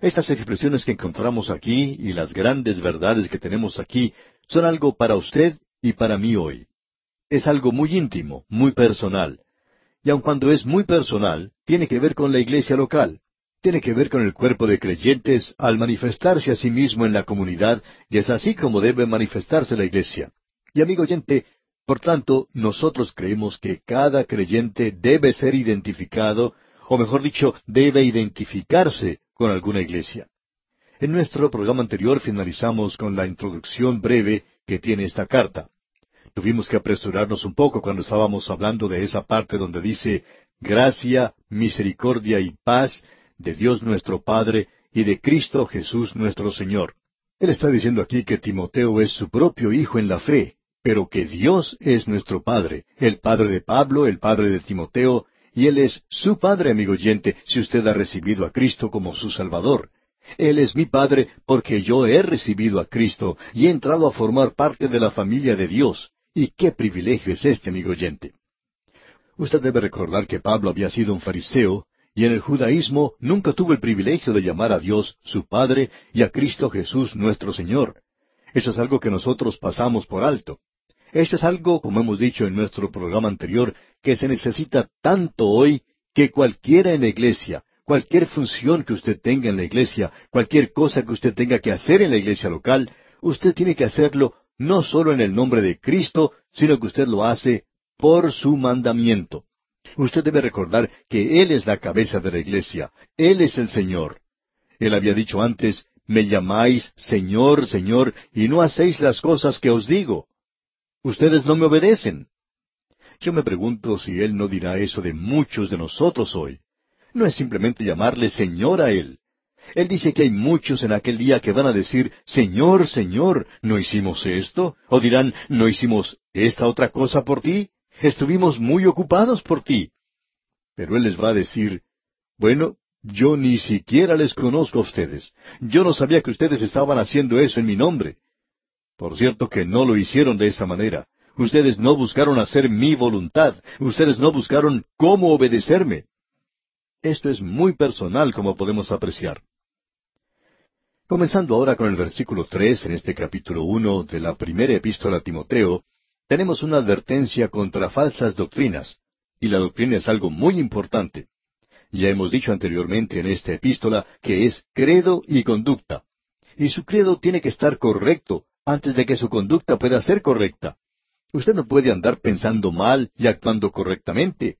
Estas expresiones que encontramos aquí y las grandes verdades que tenemos aquí son algo para usted y para mí hoy. Es algo muy íntimo, muy personal y aun cuando es muy personal, tiene que ver con la iglesia local, tiene que ver con el cuerpo de creyentes al manifestarse a sí mismo en la comunidad, y es así como debe manifestarse la iglesia. Y amigo oyente, por tanto, nosotros creemos que cada creyente debe ser identificado, o mejor dicho, debe identificarse con alguna iglesia. En nuestro programa anterior finalizamos con la introducción breve que tiene esta carta. Tuvimos que apresurarnos un poco cuando estábamos hablando de esa parte donde dice gracia, misericordia y paz de Dios nuestro Padre y de Cristo Jesús nuestro Señor. Él está diciendo aquí que Timoteo es su propio hijo en la fe, pero que Dios es nuestro Padre, el Padre de Pablo, el Padre de Timoteo, Y Él es su Padre, amigo oyente, si usted ha recibido a Cristo como su Salvador. Él es mi Padre porque yo he recibido a Cristo y he entrado a formar parte de la familia de Dios. Y qué privilegio es este, amigo oyente. Usted debe recordar que Pablo había sido un fariseo y en el judaísmo nunca tuvo el privilegio de llamar a Dios su Padre y a Cristo Jesús nuestro Señor. Eso es algo que nosotros pasamos por alto. Esto es algo, como hemos dicho en nuestro programa anterior, que se necesita tanto hoy que cualquiera en la iglesia, cualquier función que usted tenga en la iglesia, cualquier cosa que usted tenga que hacer en la iglesia local, usted tiene que hacerlo no solo en el nombre de Cristo, sino que usted lo hace por su mandamiento. Usted debe recordar que Él es la cabeza de la iglesia, Él es el Señor. Él había dicho antes, me llamáis Señor, Señor, y no hacéis las cosas que os digo. Ustedes no me obedecen. Yo me pregunto si Él no dirá eso de muchos de nosotros hoy. No es simplemente llamarle Señor a Él. Él dice que hay muchos en aquel día que van a decir, Señor, Señor, ¿no hicimos esto? O dirán, ¿no hicimos esta otra cosa por ti? Estuvimos muy ocupados por ti. Pero Él les va a decir, bueno, yo ni siquiera les conozco a ustedes. Yo no sabía que ustedes estaban haciendo eso en mi nombre. Por cierto que no lo hicieron de esa manera. Ustedes no buscaron hacer mi voluntad. Ustedes no buscaron cómo obedecerme. Esto es muy personal, como podemos apreciar. Comenzando ahora con el versículo tres en este capítulo uno de la primera epístola a Timoteo, tenemos una advertencia contra falsas doctrinas, y la doctrina es algo muy importante. Ya hemos dicho anteriormente en esta epístola que es credo y conducta. Y su credo tiene que estar correcto antes de que su conducta pueda ser correcta. Usted no puede andar pensando mal y actuando correctamente.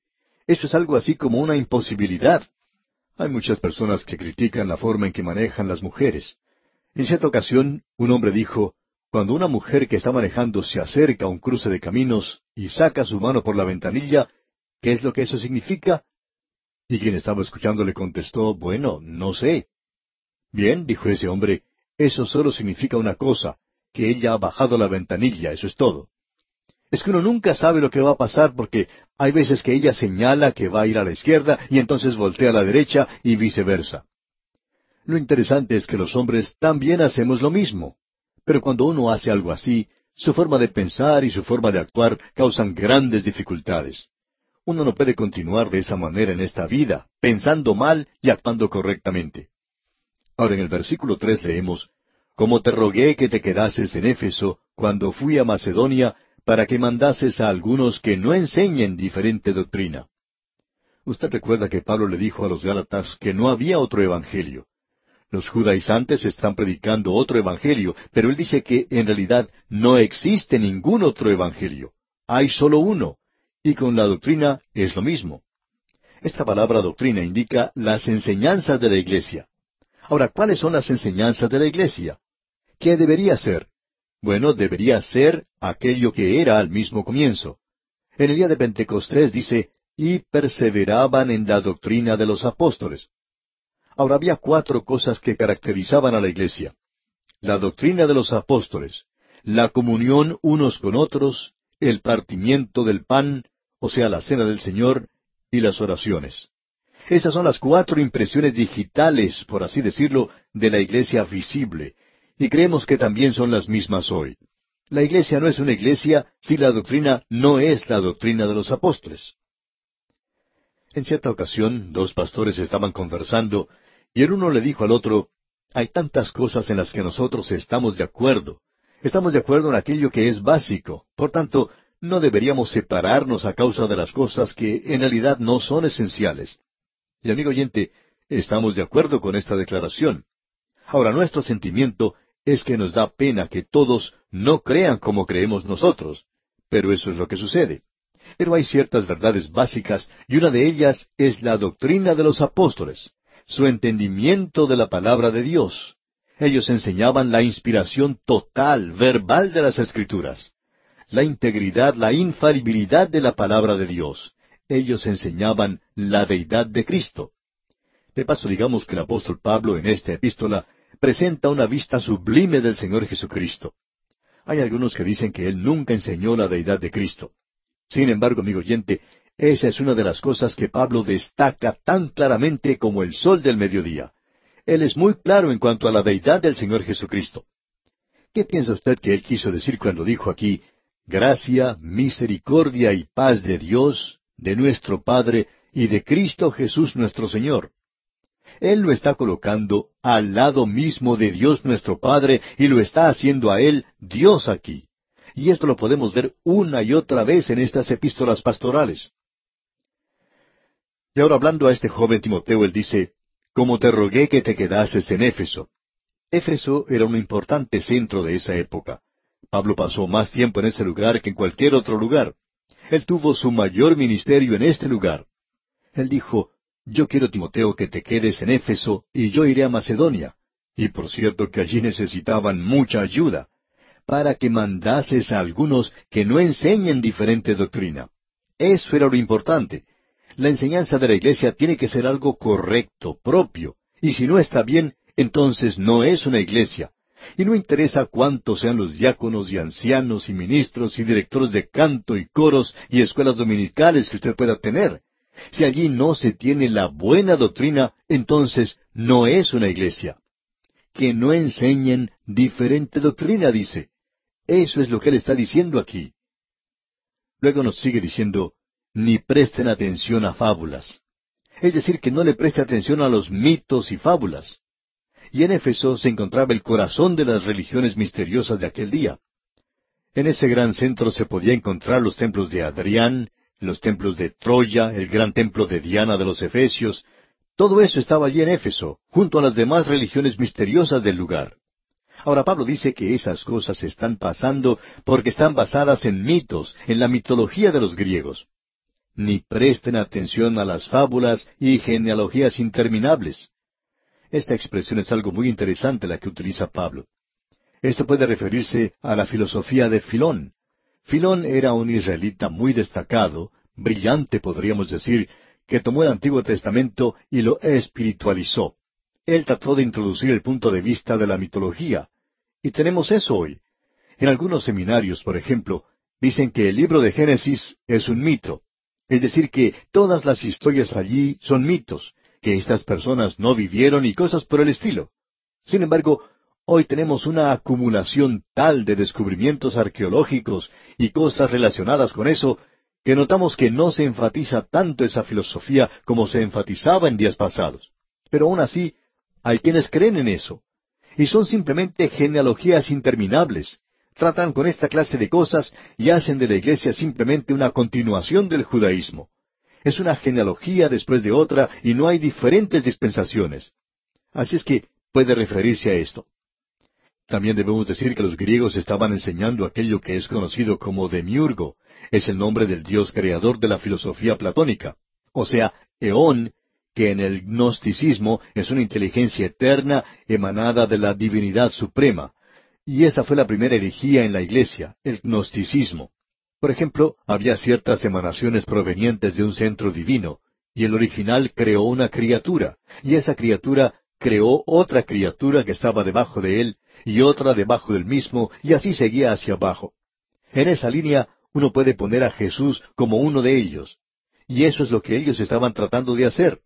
Eso es algo así como una imposibilidad. Hay muchas personas que critican la forma en que manejan las mujeres. En cierta ocasión, un hombre dijo, cuando una mujer que está manejando se acerca a un cruce de caminos y saca su mano por la ventanilla, ¿qué es lo que eso significa? Y quien estaba escuchando le contestó, bueno, no sé. Bien, dijo ese hombre, eso solo significa una cosa, que ella ha bajado la ventanilla, eso es todo. Es que uno nunca sabe lo que va a pasar porque hay veces que ella señala que va a ir a la izquierda y entonces voltea a la derecha y viceversa. Lo interesante es que los hombres también hacemos lo mismo. Pero cuando uno hace algo así, su forma de pensar y su forma de actuar causan grandes dificultades. Uno no puede continuar de esa manera en esta vida, pensando mal y actuando correctamente. Ahora en el versículo tres leemos, Como te rogué que te quedases en Éfeso cuando fui a Macedonia, para que mandases a algunos que no enseñen diferente doctrina. Usted recuerda que Pablo le dijo a los Gálatas que no había otro evangelio. Los judaizantes están predicando otro evangelio, pero él dice que en realidad no existe ningún otro evangelio. Hay solo uno, y con la doctrina es lo mismo. Esta palabra doctrina indica las enseñanzas de la iglesia. Ahora, ¿cuáles son las enseñanzas de la iglesia? ¿Qué debería ser? Bueno, debería ser aquello que era al mismo comienzo. En el día de Pentecostés dice, y perseveraban en la doctrina de los apóstoles. Ahora había cuatro cosas que caracterizaban a la iglesia. La doctrina de los apóstoles, la comunión unos con otros, el partimiento del pan, o sea, la cena del Señor y las oraciones. Esas son las cuatro impresiones digitales, por así decirlo, de la iglesia visible, y creemos que también son las mismas hoy. La iglesia no es una iglesia si la doctrina no es la doctrina de los apóstoles. En cierta ocasión, dos pastores estaban conversando, y el uno le dijo al otro, hay tantas cosas en las que nosotros estamos de acuerdo. Estamos de acuerdo en aquello que es básico. Por tanto, no deberíamos separarnos a causa de las cosas que en realidad no son esenciales. Y amigo oyente, estamos de acuerdo con esta declaración. Ahora, nuestro sentimiento es que nos da pena que todos no crean como creemos nosotros, pero eso es lo que sucede. Pero hay ciertas verdades básicas y una de ellas es la doctrina de los apóstoles, su entendimiento de la palabra de Dios. Ellos enseñaban la inspiración total, verbal de las Escrituras la integridad, la infalibilidad de la palabra de Dios. Ellos enseñaban la deidad de Cristo. De paso, digamos que el apóstol Pablo en esta epístola presenta una vista sublime del Señor Jesucristo. Hay algunos que dicen que él nunca enseñó la deidad de Cristo. Sin embargo, amigo oyente, Esa es una de las cosas que Pablo destaca tan claramente como el sol del mediodía. Él es muy claro en cuanto a la deidad del Señor Jesucristo. ¿Qué piensa usted que él quiso decir cuando dijo aquí, gracia, misericordia y paz de Dios, de nuestro Padre y de Cristo Jesús nuestro Señor? Él lo está colocando al lado mismo de Dios nuestro Padre y lo está haciendo a Él Dios aquí. Y esto lo podemos ver una y otra vez en estas epístolas pastorales. Y ahora hablando a este joven Timoteo, él dice, como te rogué que te quedases en Éfeso. Éfeso era un importante centro de esa época. Pablo pasó más tiempo en ese lugar que en cualquier otro lugar. Él tuvo su mayor ministerio en este lugar. Él dijo, yo quiero, Timoteo, que te quedes en Éfeso y yo iré a Macedonia. Y por cierto que allí necesitaban mucha ayuda, para que mandases a algunos que no enseñen diferente doctrina. Eso era lo importante. La enseñanza de la iglesia tiene que ser algo correcto, propio, y si no está bien, entonces no es una iglesia. Y no interesa cuántos sean los diáconos y ancianos y ministros y directores de canto y coros y escuelas dominicales que usted pueda tener. Si allí no se tiene la buena doctrina, entonces no es una iglesia. Que no enseñen diferente doctrina, dice. Eso es lo que él está diciendo aquí. Luego nos sigue diciendo, ni presten atención a fábulas. Es decir, que no le preste atención a los mitos y fábulas. Y en Éfeso se encontraba el corazón de las religiones misteriosas de aquel día. En ese gran centro se podía encontrar los templos de Adrián, los templos de Troya, el gran templo de Diana de los Efesios, todo eso estaba allí en Éfeso, junto a las demás religiones misteriosas del lugar. Ahora Pablo dice que esas cosas están pasando porque están basadas en mitos, en la mitología de los griegos ni presten atención a las fábulas y genealogías interminables. Esta expresión es algo muy interesante la que utiliza Pablo. Esto puede referirse a la filosofía de Filón. Filón era un israelita muy destacado, brillante podríamos decir, que tomó el Antiguo Testamento y lo espiritualizó. Él trató de introducir el punto de vista de la mitología. Y tenemos eso hoy. En algunos seminarios, por ejemplo, dicen que el libro de Génesis es un mito. Es decir, que todas las historias allí son mitos, que estas personas no vivieron y cosas por el estilo. Sin embargo, hoy tenemos una acumulación tal de descubrimientos arqueológicos y cosas relacionadas con eso, que notamos que no se enfatiza tanto esa filosofía como se enfatizaba en días pasados. Pero aún así, hay quienes creen en eso. Y son simplemente genealogías interminables, tratan con esta clase de cosas y hacen de la iglesia simplemente una continuación del judaísmo. Es una genealogía después de otra y no hay diferentes dispensaciones. Así es que puede referirse a esto. También debemos decir que los griegos estaban enseñando aquello que es conocido como demiurgo, es el nombre del dios creador de la filosofía platónica, o sea, Eón, que en el gnosticismo es una inteligencia eterna emanada de la divinidad suprema, y esa fue la primera herejía en la iglesia, el gnosticismo. Por ejemplo, había ciertas emanaciones provenientes de un centro divino, y el original creó una criatura, y esa criatura creó otra criatura que estaba debajo de él, y otra debajo del mismo, y así seguía hacia abajo. En esa línea uno puede poner a Jesús como uno de ellos. Y eso es lo que ellos estaban tratando de hacer.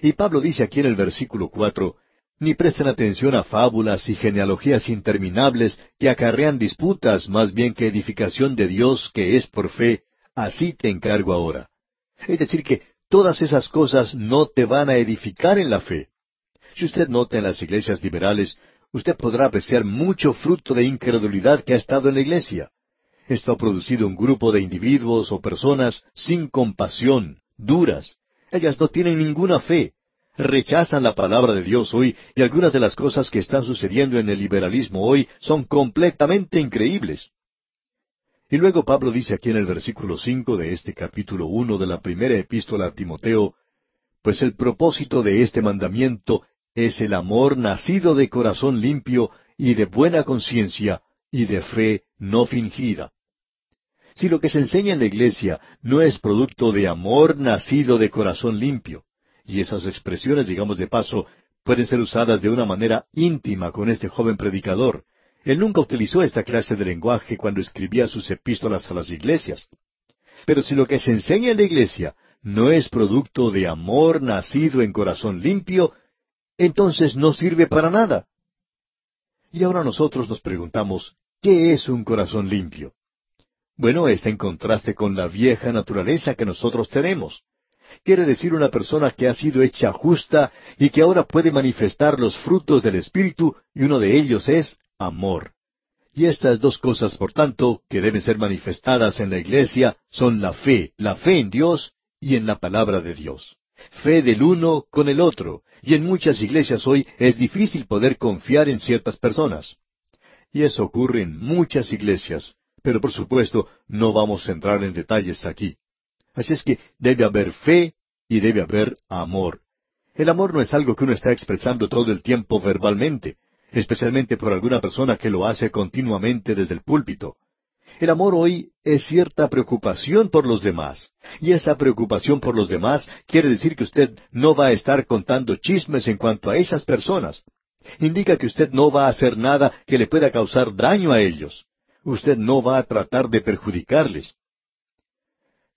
Y Pablo dice aquí en el versículo cuatro, ni presten atención a fábulas y genealogías interminables que acarrean disputas más bien que edificación de Dios que es por fe, así te encargo ahora. Es decir, que todas esas cosas no te van a edificar en la fe. Si usted nota en las iglesias liberales, usted podrá apreciar mucho fruto de incredulidad que ha estado en la iglesia. Esto ha producido un grupo de individuos o personas sin compasión, duras. Ellas no tienen ninguna fe, rechazan la palabra de Dios hoy y algunas de las cosas que están sucediendo en el liberalismo hoy son completamente increíbles. Y luego Pablo dice aquí en el versículo cinco de este capítulo uno de la primera epístola a Timoteo, pues el propósito de este mandamiento es el amor nacido de corazón limpio y de buena conciencia y de fe no fingida. Si lo que se enseña en la iglesia no es producto de amor nacido de corazón limpio, y esas expresiones, digamos de paso, pueden ser usadas de una manera íntima con este joven predicador. Él nunca utilizó esta clase de lenguaje cuando escribía sus epístolas a las iglesias. Pero si lo que se enseña en la iglesia no es producto de amor nacido en corazón limpio, entonces no sirve para nada. Y ahora nosotros nos preguntamos, ¿qué es un corazón limpio? Bueno, está en contraste con la vieja naturaleza que nosotros tenemos. Quiere decir una persona que ha sido hecha justa y que ahora puede manifestar los frutos del Espíritu y uno de ellos es amor. Y estas dos cosas, por tanto, que deben ser manifestadas en la iglesia son la fe, la fe en Dios y en la palabra de Dios. Fe del uno con el otro. Y en muchas iglesias hoy es difícil poder confiar en ciertas personas. Y eso ocurre en muchas iglesias. Pero por supuesto, no vamos a entrar en detalles aquí. Así es que debe haber fe y debe haber amor. El amor no es algo que uno está expresando todo el tiempo verbalmente, especialmente por alguna persona que lo hace continuamente desde el púlpito. El amor hoy es cierta preocupación por los demás. Y esa preocupación por los demás quiere decir que usted no va a estar contando chismes en cuanto a esas personas. Indica que usted no va a hacer nada que le pueda causar daño a ellos usted no va a tratar de perjudicarles.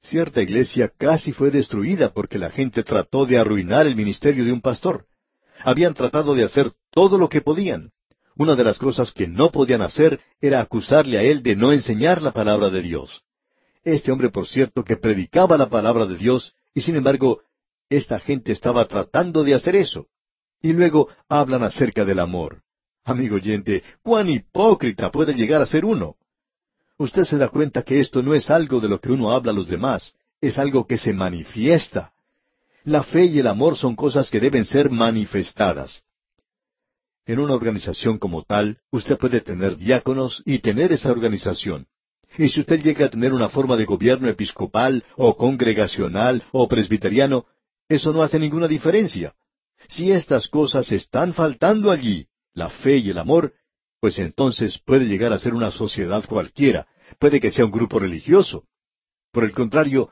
Cierta iglesia casi fue destruida porque la gente trató de arruinar el ministerio de un pastor. Habían tratado de hacer todo lo que podían. Una de las cosas que no podían hacer era acusarle a él de no enseñar la palabra de Dios. Este hombre, por cierto, que predicaba la palabra de Dios, y sin embargo, esta gente estaba tratando de hacer eso. Y luego hablan acerca del amor. Amigo oyente, cuán hipócrita puede llegar a ser uno. Usted se da cuenta que esto no es algo de lo que uno habla a los demás, es algo que se manifiesta. La fe y el amor son cosas que deben ser manifestadas. En una organización como tal, usted puede tener diáconos y tener esa organización. Y si usted llega a tener una forma de gobierno episcopal o congregacional o presbiteriano, eso no hace ninguna diferencia. Si estas cosas están faltando allí, la fe y el amor, pues entonces puede llegar a ser una sociedad cualquiera, puede que sea un grupo religioso. Por el contrario,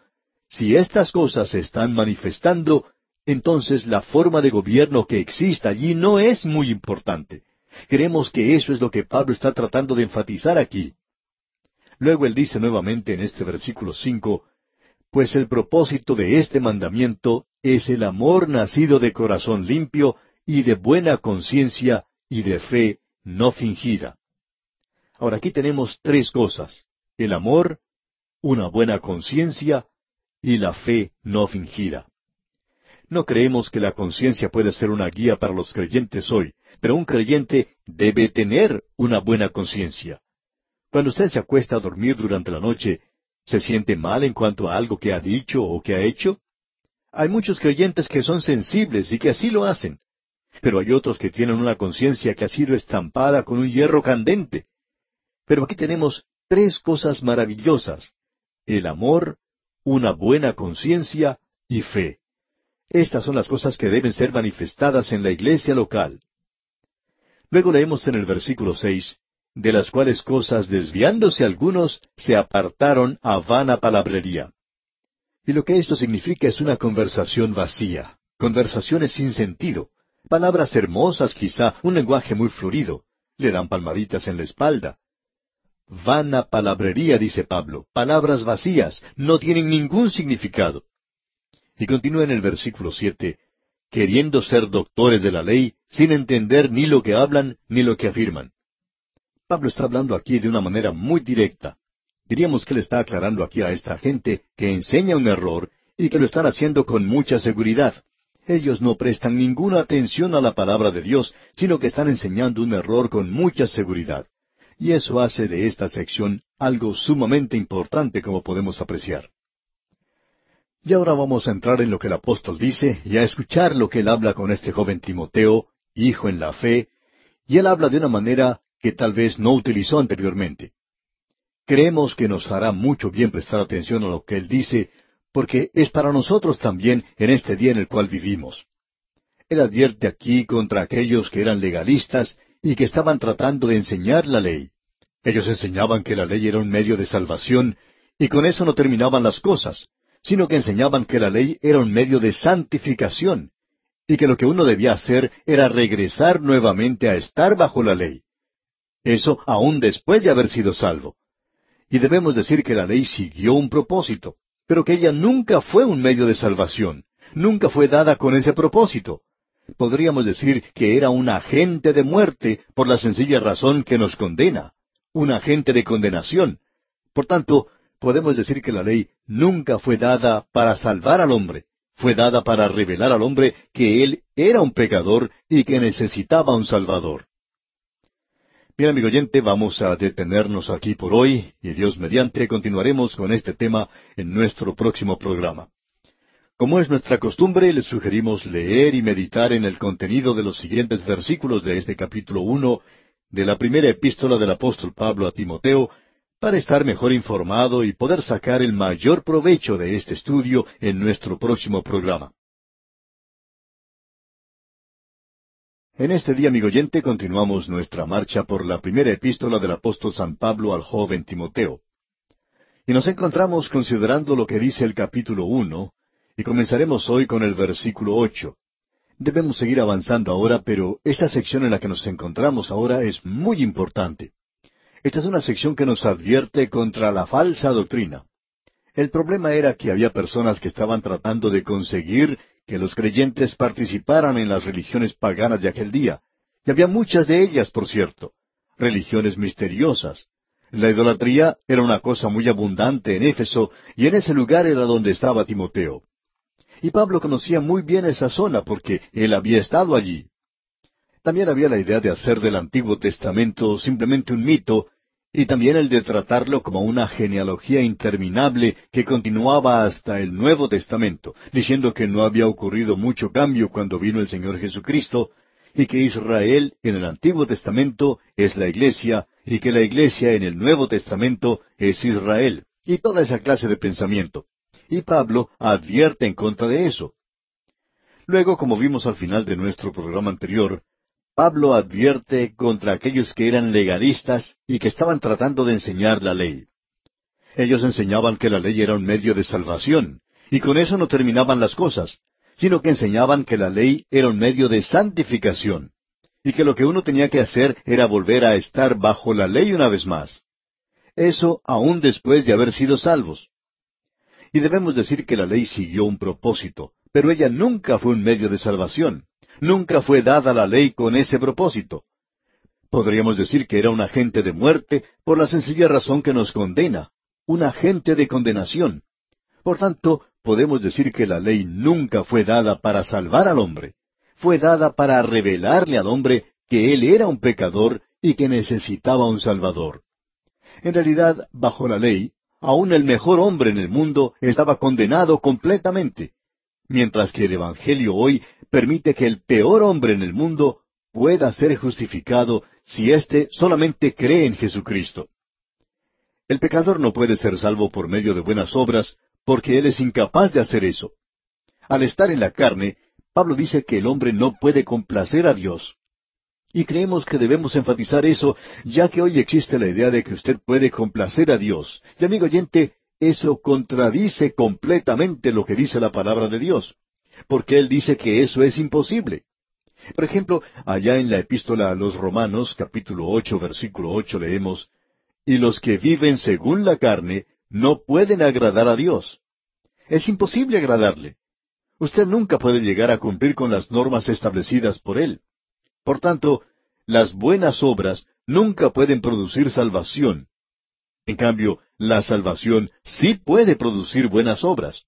si estas cosas se están manifestando, entonces la forma de gobierno que exista allí no es muy importante. Creemos que eso es lo que Pablo está tratando de enfatizar aquí. Luego él dice nuevamente en este versículo cinco, Pues el propósito de este mandamiento es el amor nacido de corazón limpio y de buena conciencia y de fe no fingida. Ahora aquí tenemos tres cosas, el amor, una buena conciencia y la fe no fingida. No creemos que la conciencia puede ser una guía para los creyentes hoy, pero un creyente debe tener una buena conciencia. Cuando usted se acuesta a dormir durante la noche, ¿se siente mal en cuanto a algo que ha dicho o que ha hecho? Hay muchos creyentes que son sensibles y que así lo hacen, pero hay otros que tienen una conciencia que ha sido estampada con un hierro candente. Pero aquí tenemos tres cosas maravillosas. El amor, una buena conciencia y fe. Estas son las cosas que deben ser manifestadas en la iglesia local. Luego leemos en el versículo seis, de las cuales cosas desviándose algunos se apartaron a vana palabrería. Y lo que esto significa es una conversación vacía, conversaciones sin sentido, Palabras hermosas quizá, un lenguaje muy florido. Le dan palmaditas en la espalda. Vana palabrería, dice Pablo, palabras vacías, no tienen ningún significado. Y continúa en el versículo siete, queriendo ser doctores de la ley, sin entender ni lo que hablan ni lo que afirman. Pablo está hablando aquí de una manera muy directa. Diríamos que le está aclarando aquí a esta gente que enseña un error y que lo están haciendo con mucha seguridad. Ellos no prestan ninguna atención a la palabra de Dios, sino que están enseñando un error con mucha seguridad. Y eso hace de esta sección algo sumamente importante como podemos apreciar. Y ahora vamos a entrar en lo que el apóstol dice y a escuchar lo que él habla con este joven Timoteo, hijo en la fe, y él habla de una manera que tal vez no utilizó anteriormente. Creemos que nos hará mucho bien prestar atención a lo que él dice, porque es para nosotros también en este día en el cual vivimos. Él advierte aquí contra aquellos que eran legalistas y que estaban tratando de enseñar la ley. Ellos enseñaban que la ley era un medio de salvación, y con eso no terminaban las cosas, sino que enseñaban que la ley era un medio de santificación, y que lo que uno debía hacer era regresar nuevamente a estar bajo la ley. Eso aún después de haber sido salvo. Y debemos decir que la ley siguió un propósito, pero que ella nunca fue un medio de salvación, nunca fue dada con ese propósito. Podríamos decir que era un agente de muerte por la sencilla razón que nos condena, un agente de condenación. Por tanto, podemos decir que la ley nunca fue dada para salvar al hombre, fue dada para revelar al hombre que él era un pecador y que necesitaba un Salvador. Bien, amigo oyente, vamos a detenernos aquí por hoy y Dios mediante continuaremos con este tema en nuestro próximo programa. Como es nuestra costumbre, le sugerimos leer y meditar en el contenido de los siguientes versículos de este capítulo uno de la primera epístola del apóstol Pablo a Timoteo, para estar mejor informado y poder sacar el mayor provecho de este estudio en nuestro próximo programa. En este día, amigo oyente, continuamos nuestra marcha por la primera epístola del apóstol San Pablo al joven Timoteo. Y nos encontramos considerando lo que dice el capítulo uno, y comenzaremos hoy con el versículo ocho. Debemos seguir avanzando ahora, pero esta sección en la que nos encontramos ahora es muy importante. Esta es una sección que nos advierte contra la falsa doctrina. El problema era que había personas que estaban tratando de conseguir que los creyentes participaran en las religiones paganas de aquel día. Y había muchas de ellas, por cierto, religiones misteriosas. La idolatría era una cosa muy abundante en Éfeso, y en ese lugar era donde estaba Timoteo. Y Pablo conocía muy bien esa zona porque él había estado allí. También había la idea de hacer del Antiguo Testamento simplemente un mito y también el de tratarlo como una genealogía interminable que continuaba hasta el Nuevo Testamento, diciendo que no había ocurrido mucho cambio cuando vino el Señor Jesucristo, y que Israel en el Antiguo Testamento es la Iglesia, y que la Iglesia en el Nuevo Testamento es Israel, y toda esa clase de pensamiento. Y Pablo advierte en contra de eso. Luego, como vimos al final de nuestro programa anterior, Pablo advierte contra aquellos que eran legalistas y que estaban tratando de enseñar la ley. Ellos enseñaban que la ley era un medio de salvación, y con eso no terminaban las cosas, sino que enseñaban que la ley era un medio de santificación, y que lo que uno tenía que hacer era volver a estar bajo la ley una vez más. Eso aún después de haber sido salvos. Y debemos decir que la ley siguió un propósito, pero ella nunca fue un medio de salvación. Nunca fue dada la ley con ese propósito. Podríamos decir que era un agente de muerte por la sencilla razón que nos condena, un agente de condenación. Por tanto, podemos decir que la ley nunca fue dada para salvar al hombre. Fue dada para revelarle al hombre que él era un pecador y que necesitaba un Salvador. En realidad, bajo la ley, aun el mejor hombre en el mundo estaba condenado completamente, mientras que el Evangelio hoy permite que el peor hombre en el mundo pueda ser justificado si éste solamente cree en Jesucristo. El pecador no puede ser salvo por medio de buenas obras, porque él es incapaz de hacer eso. Al estar en la carne, Pablo dice que el hombre no puede complacer a Dios. Y creemos que debemos enfatizar eso, ya que hoy existe la idea de que usted puede complacer a Dios. Y amigo oyente, eso contradice completamente lo que dice la palabra de Dios porque él dice que eso es imposible. Por ejemplo, allá en la epístola a los Romanos, capítulo ocho, versículo ocho, leemos, Y los que viven según la carne no pueden agradar a Dios. Es imposible agradarle. Usted nunca puede llegar a cumplir con las normas establecidas por Él. Por tanto, las buenas obras nunca pueden producir salvación. En cambio, la salvación sí puede producir buenas obras.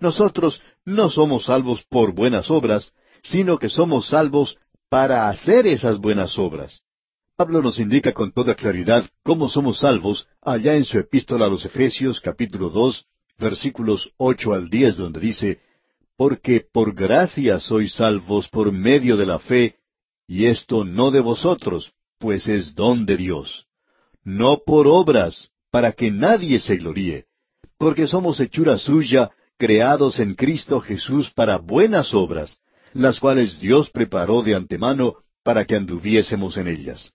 Nosotros no somos salvos por buenas obras, sino que somos salvos para hacer esas buenas obras. Pablo nos indica con toda claridad cómo somos salvos allá en su epístola a los Efesios capítulo dos versículos ocho al diez donde dice, Porque por gracia sois salvos por medio de la fe, y esto no de vosotros, pues es don de Dios. No por obras, para que nadie se gloríe, porque somos hechura suya, creados en Cristo Jesús para buenas obras, las cuales Dios preparó de antemano para que anduviésemos en ellas.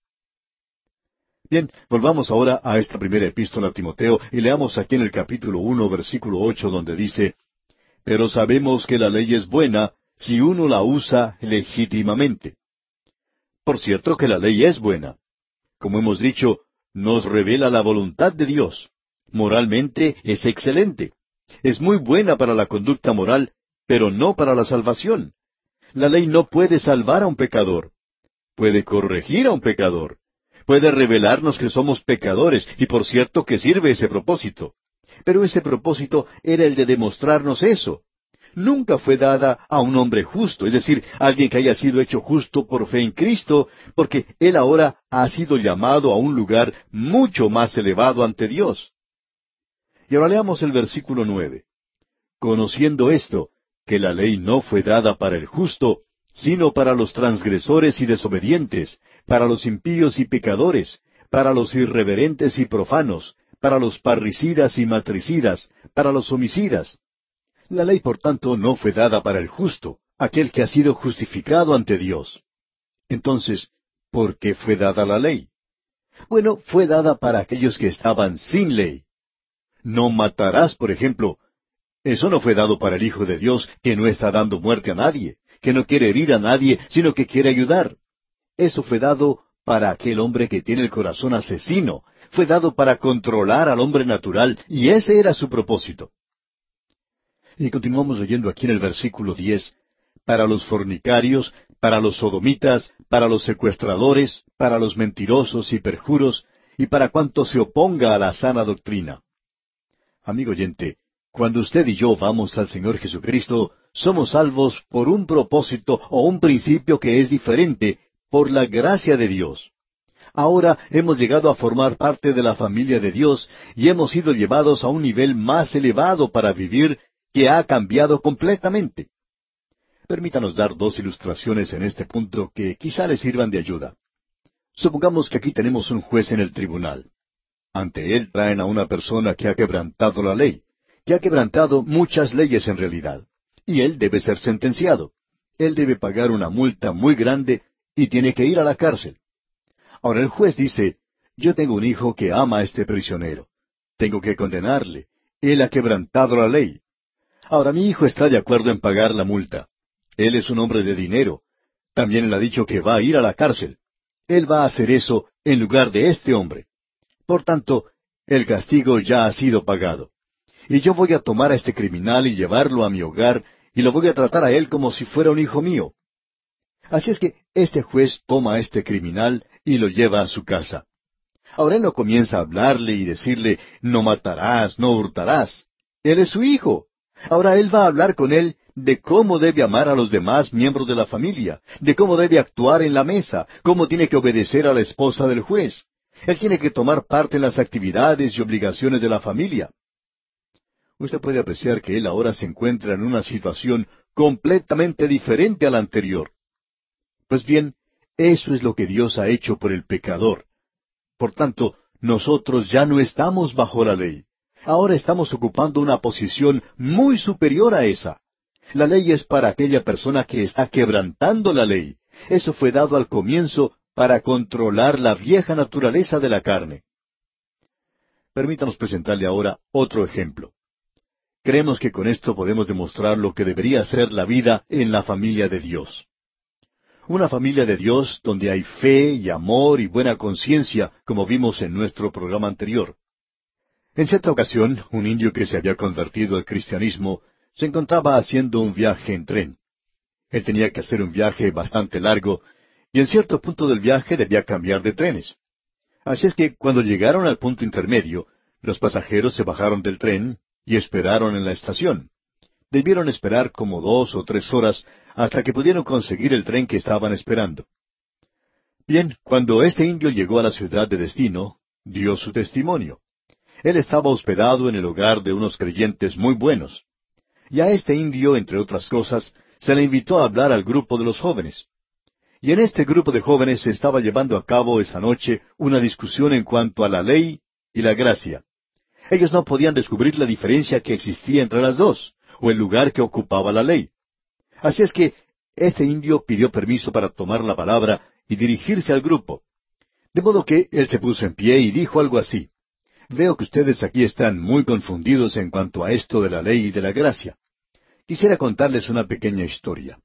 Bien, volvamos ahora a esta primera epístola a Timoteo y leamos aquí en el capítulo uno, versículo ocho, donde dice, Pero sabemos que la ley es buena si uno la usa legítimamente. Por cierto que la ley es buena. Como hemos dicho, nos revela la voluntad de Dios. Moralmente es excelente. Es muy buena para la conducta moral, pero no para la salvación. La ley no puede salvar a un pecador. Puede corregir a un pecador. Puede revelarnos que somos pecadores, y por cierto que sirve ese propósito. Pero ese propósito era el de demostrarnos eso. Nunca fue dada a un hombre justo, es decir, alguien que haya sido hecho justo por fe en Cristo, porque él ahora ha sido llamado a un lugar mucho más elevado ante Dios. Y ahora leamos el versículo nueve. Conociendo esto, que la ley no fue dada para el justo, sino para los transgresores y desobedientes, para los impíos y pecadores, para los irreverentes y profanos, para los parricidas y matricidas, para los homicidas. La ley, por tanto, no fue dada para el justo, aquel que ha sido justificado ante Dios. Entonces, ¿por qué fue dada la ley? Bueno, fue dada para aquellos que estaban sin ley. No matarás, por ejemplo. Eso no fue dado para el Hijo de Dios, que no está dando muerte a nadie, que no quiere herir a nadie, sino que quiere ayudar. Eso fue dado para aquel hombre que tiene el corazón asesino, fue dado para controlar al hombre natural, y ese era su propósito. Y continuamos leyendo aquí en el versículo diez, para los fornicarios, para los sodomitas, para los secuestradores, para los mentirosos y perjuros, y para cuanto se oponga a la sana doctrina. Amigo oyente, cuando usted y yo vamos al Señor Jesucristo, somos salvos por un propósito o un principio que es diferente, por la gracia de Dios. Ahora hemos llegado a formar parte de la familia de Dios y hemos sido llevados a un nivel más elevado para vivir que ha cambiado completamente. Permítanos dar dos ilustraciones en este punto que quizá les sirvan de ayuda. Supongamos que aquí tenemos un juez en el tribunal. Ante él traen a una persona que ha quebrantado la ley, que ha quebrantado muchas leyes en realidad, y él debe ser sentenciado. Él debe pagar una multa muy grande y tiene que ir a la cárcel. Ahora el juez dice, yo tengo un hijo que ama a este prisionero. Tengo que condenarle. Él ha quebrantado la ley. Ahora mi hijo está de acuerdo en pagar la multa. Él es un hombre de dinero. También le ha dicho que va a ir a la cárcel. Él va a hacer eso en lugar de este hombre. Por tanto, el castigo ya ha sido pagado. Y yo voy a tomar a este criminal y llevarlo a mi hogar y lo voy a tratar a él como si fuera un hijo mío. Así es que este juez toma a este criminal y lo lleva a su casa. Ahora él no comienza a hablarle y decirle, no matarás, no hurtarás. Él es su hijo. Ahora él va a hablar con él de cómo debe amar a los demás miembros de la familia, de cómo debe actuar en la mesa, cómo tiene que obedecer a la esposa del juez. Él tiene que tomar parte en las actividades y obligaciones de la familia. Usted puede apreciar que él ahora se encuentra en una situación completamente diferente a la anterior. Pues bien, eso es lo que Dios ha hecho por el pecador. Por tanto, nosotros ya no estamos bajo la ley. Ahora estamos ocupando una posición muy superior a esa. La ley es para aquella persona que está quebrantando la ley. Eso fue dado al comienzo para controlar la vieja naturaleza de la carne. Permítanos presentarle ahora otro ejemplo. Creemos que con esto podemos demostrar lo que debería ser la vida en la familia de Dios. Una familia de Dios donde hay fe y amor y buena conciencia, como vimos en nuestro programa anterior. En cierta ocasión, un indio que se había convertido al cristianismo se encontraba haciendo un viaje en tren. Él tenía que hacer un viaje bastante largo y en cierto punto del viaje debía cambiar de trenes. Así es que cuando llegaron al punto intermedio, los pasajeros se bajaron del tren y esperaron en la estación. Debieron esperar como dos o tres horas hasta que pudieron conseguir el tren que estaban esperando. Bien, cuando este indio llegó a la ciudad de destino, dio su testimonio. Él estaba hospedado en el hogar de unos creyentes muy buenos. Y a este indio, entre otras cosas, se le invitó a hablar al grupo de los jóvenes. Y en este grupo de jóvenes se estaba llevando a cabo esa noche una discusión en cuanto a la ley y la gracia. Ellos no podían descubrir la diferencia que existía entre las dos, o el lugar que ocupaba la ley. Así es que este indio pidió permiso para tomar la palabra y dirigirse al grupo. De modo que él se puso en pie y dijo algo así. Veo que ustedes aquí están muy confundidos en cuanto a esto de la ley y de la gracia. Quisiera contarles una pequeña historia.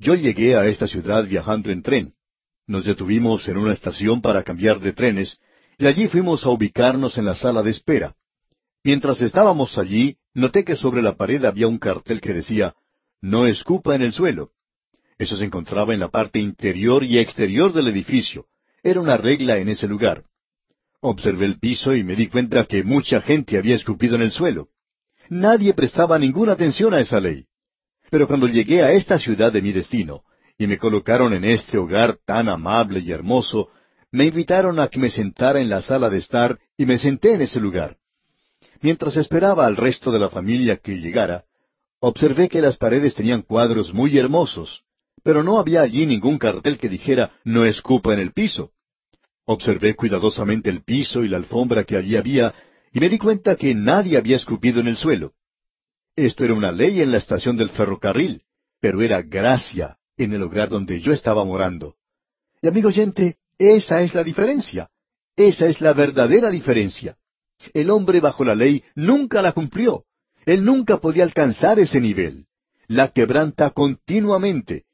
Yo llegué a esta ciudad viajando en tren. Nos detuvimos en una estación para cambiar de trenes y allí fuimos a ubicarnos en la sala de espera. Mientras estábamos allí, noté que sobre la pared había un cartel que decía, No escupa en el suelo. Eso se encontraba en la parte interior y exterior del edificio. Era una regla en ese lugar. Observé el piso y me di cuenta que mucha gente había escupido en el suelo. Nadie prestaba ninguna atención a esa ley. Pero cuando llegué a esta ciudad de mi destino, y me colocaron en este hogar tan amable y hermoso, me invitaron a que me sentara en la sala de estar y me senté en ese lugar. Mientras esperaba al resto de la familia que llegara, observé que las paredes tenían cuadros muy hermosos, pero no había allí ningún cartel que dijera no escupa en el piso. Observé cuidadosamente el piso y la alfombra que allí había, y me di cuenta que nadie había escupido en el suelo. Esto era una ley en la estación del ferrocarril, pero era gracia en el hogar donde yo estaba morando. Y amigo oyente, esa es la diferencia. Esa es la verdadera diferencia. El hombre bajo la ley nunca la cumplió. Él nunca podía alcanzar ese nivel. La quebranta continuamente.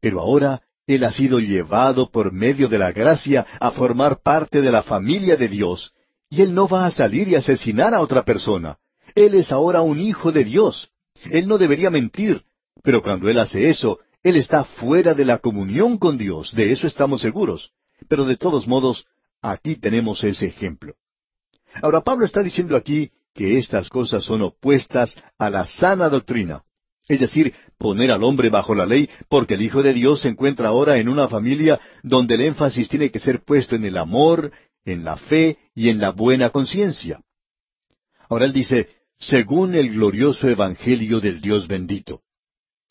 Pero ahora Él ha sido llevado por medio de la gracia a formar parte de la familia de Dios. Y Él no va a salir y asesinar a otra persona. Él es ahora un hijo de Dios. Él no debería mentir. Pero cuando Él hace eso, Él está fuera de la comunión con Dios. De eso estamos seguros. Pero de todos modos, aquí tenemos ese ejemplo. Ahora Pablo está diciendo aquí que estas cosas son opuestas a la sana doctrina. Es decir, poner al hombre bajo la ley, porque el Hijo de Dios se encuentra ahora en una familia donde el énfasis tiene que ser puesto en el amor, en la fe y en la buena conciencia. Ahora él dice, según el glorioso Evangelio del Dios bendito.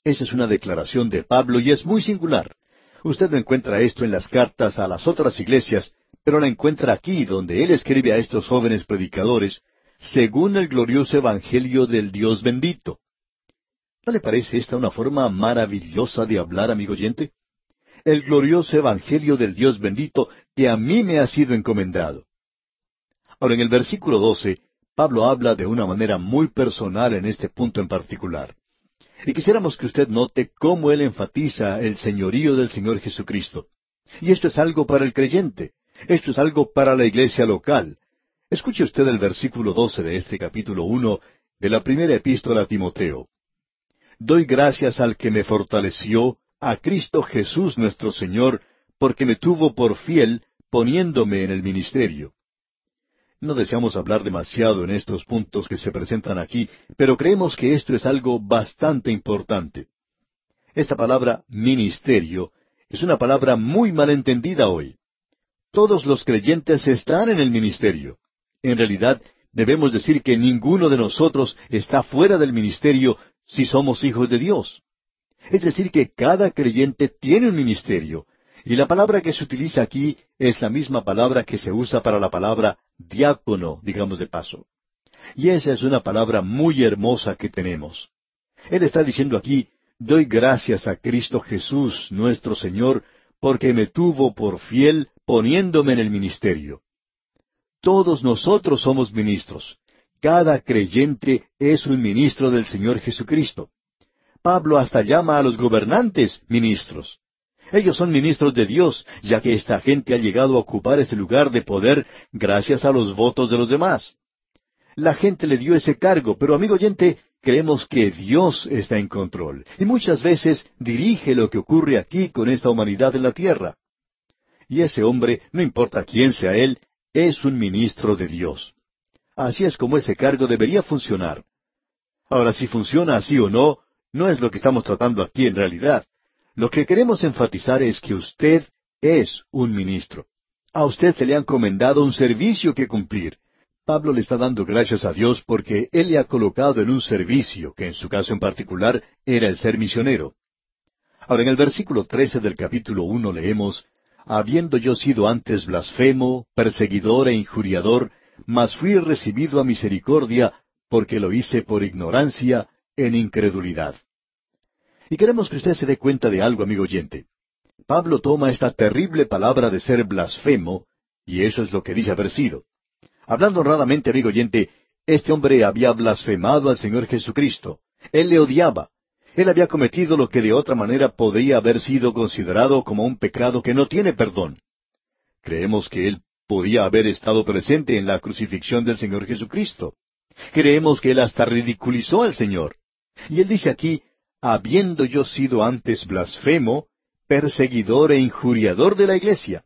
Esa es una declaración de Pablo y es muy singular. Usted no encuentra esto en las cartas a las otras iglesias, pero la encuentra aquí donde él escribe a estos jóvenes predicadores, según el glorioso Evangelio del Dios bendito. ¿No le parece esta una forma maravillosa de hablar, amigo oyente? El glorioso Evangelio del Dios bendito que a mí me ha sido encomendado. Ahora, en el versículo 12, Pablo habla de una manera muy personal en este punto en particular. Y quisiéramos que usted note cómo él enfatiza el señorío del Señor Jesucristo. Y esto es algo para el creyente. Esto es algo para la iglesia local. Escuche usted el versículo doce de este capítulo uno de la primera epístola a Timoteo. Doy gracias al que me fortaleció, a Cristo Jesús nuestro Señor, porque me tuvo por fiel, poniéndome en el ministerio. No deseamos hablar demasiado en estos puntos que se presentan aquí, pero creemos que esto es algo bastante importante. Esta palabra ministerio es una palabra muy mal entendida hoy. Todos los creyentes están en el ministerio. En realidad, debemos decir que ninguno de nosotros está fuera del ministerio si somos hijos de Dios. Es decir, que cada creyente tiene un ministerio, y la palabra que se utiliza aquí es la misma palabra que se usa para la palabra diácono, digamos de paso. Y esa es una palabra muy hermosa que tenemos. Él está diciendo aquí, doy gracias a Cristo Jesús, nuestro Señor, porque me tuvo por fiel poniéndome en el ministerio. Todos nosotros somos ministros. Cada creyente es un ministro del Señor Jesucristo. Pablo hasta llama a los gobernantes ministros. Ellos son ministros de Dios, ya que esta gente ha llegado a ocupar ese lugar de poder gracias a los votos de los demás. La gente le dio ese cargo, pero amigo oyente, creemos que Dios está en control y muchas veces dirige lo que ocurre aquí con esta humanidad en la tierra. Y ese hombre, no importa quién sea él, es un ministro de Dios. Así es como ese cargo debería funcionar. Ahora, si funciona así o no, no es lo que estamos tratando aquí en realidad. Lo que queremos enfatizar es que usted es un ministro. A usted se le ha encomendado un servicio que cumplir. Pablo le está dando gracias a Dios porque Él le ha colocado en un servicio, que en su caso en particular era el ser misionero. Ahora en el versículo trece del capítulo uno leemos habiendo yo sido antes blasfemo, perseguidor e injuriador, mas fui recibido a misericordia, porque lo hice por ignorancia, en incredulidad. Y queremos que usted se dé cuenta de algo, amigo oyente. Pablo toma esta terrible palabra de ser blasfemo, y eso es lo que dice haber sido. Hablando honradamente, amigo oyente, este hombre había blasfemado al Señor Jesucristo. Él le odiaba. Él había cometido lo que de otra manera podría haber sido considerado como un pecado que no tiene perdón. Creemos que él podía haber estado presente en la crucifixión del Señor Jesucristo. Creemos que él hasta ridiculizó al Señor. Y él dice aquí, habiendo yo sido antes blasfemo, perseguidor e injuriador de la iglesia.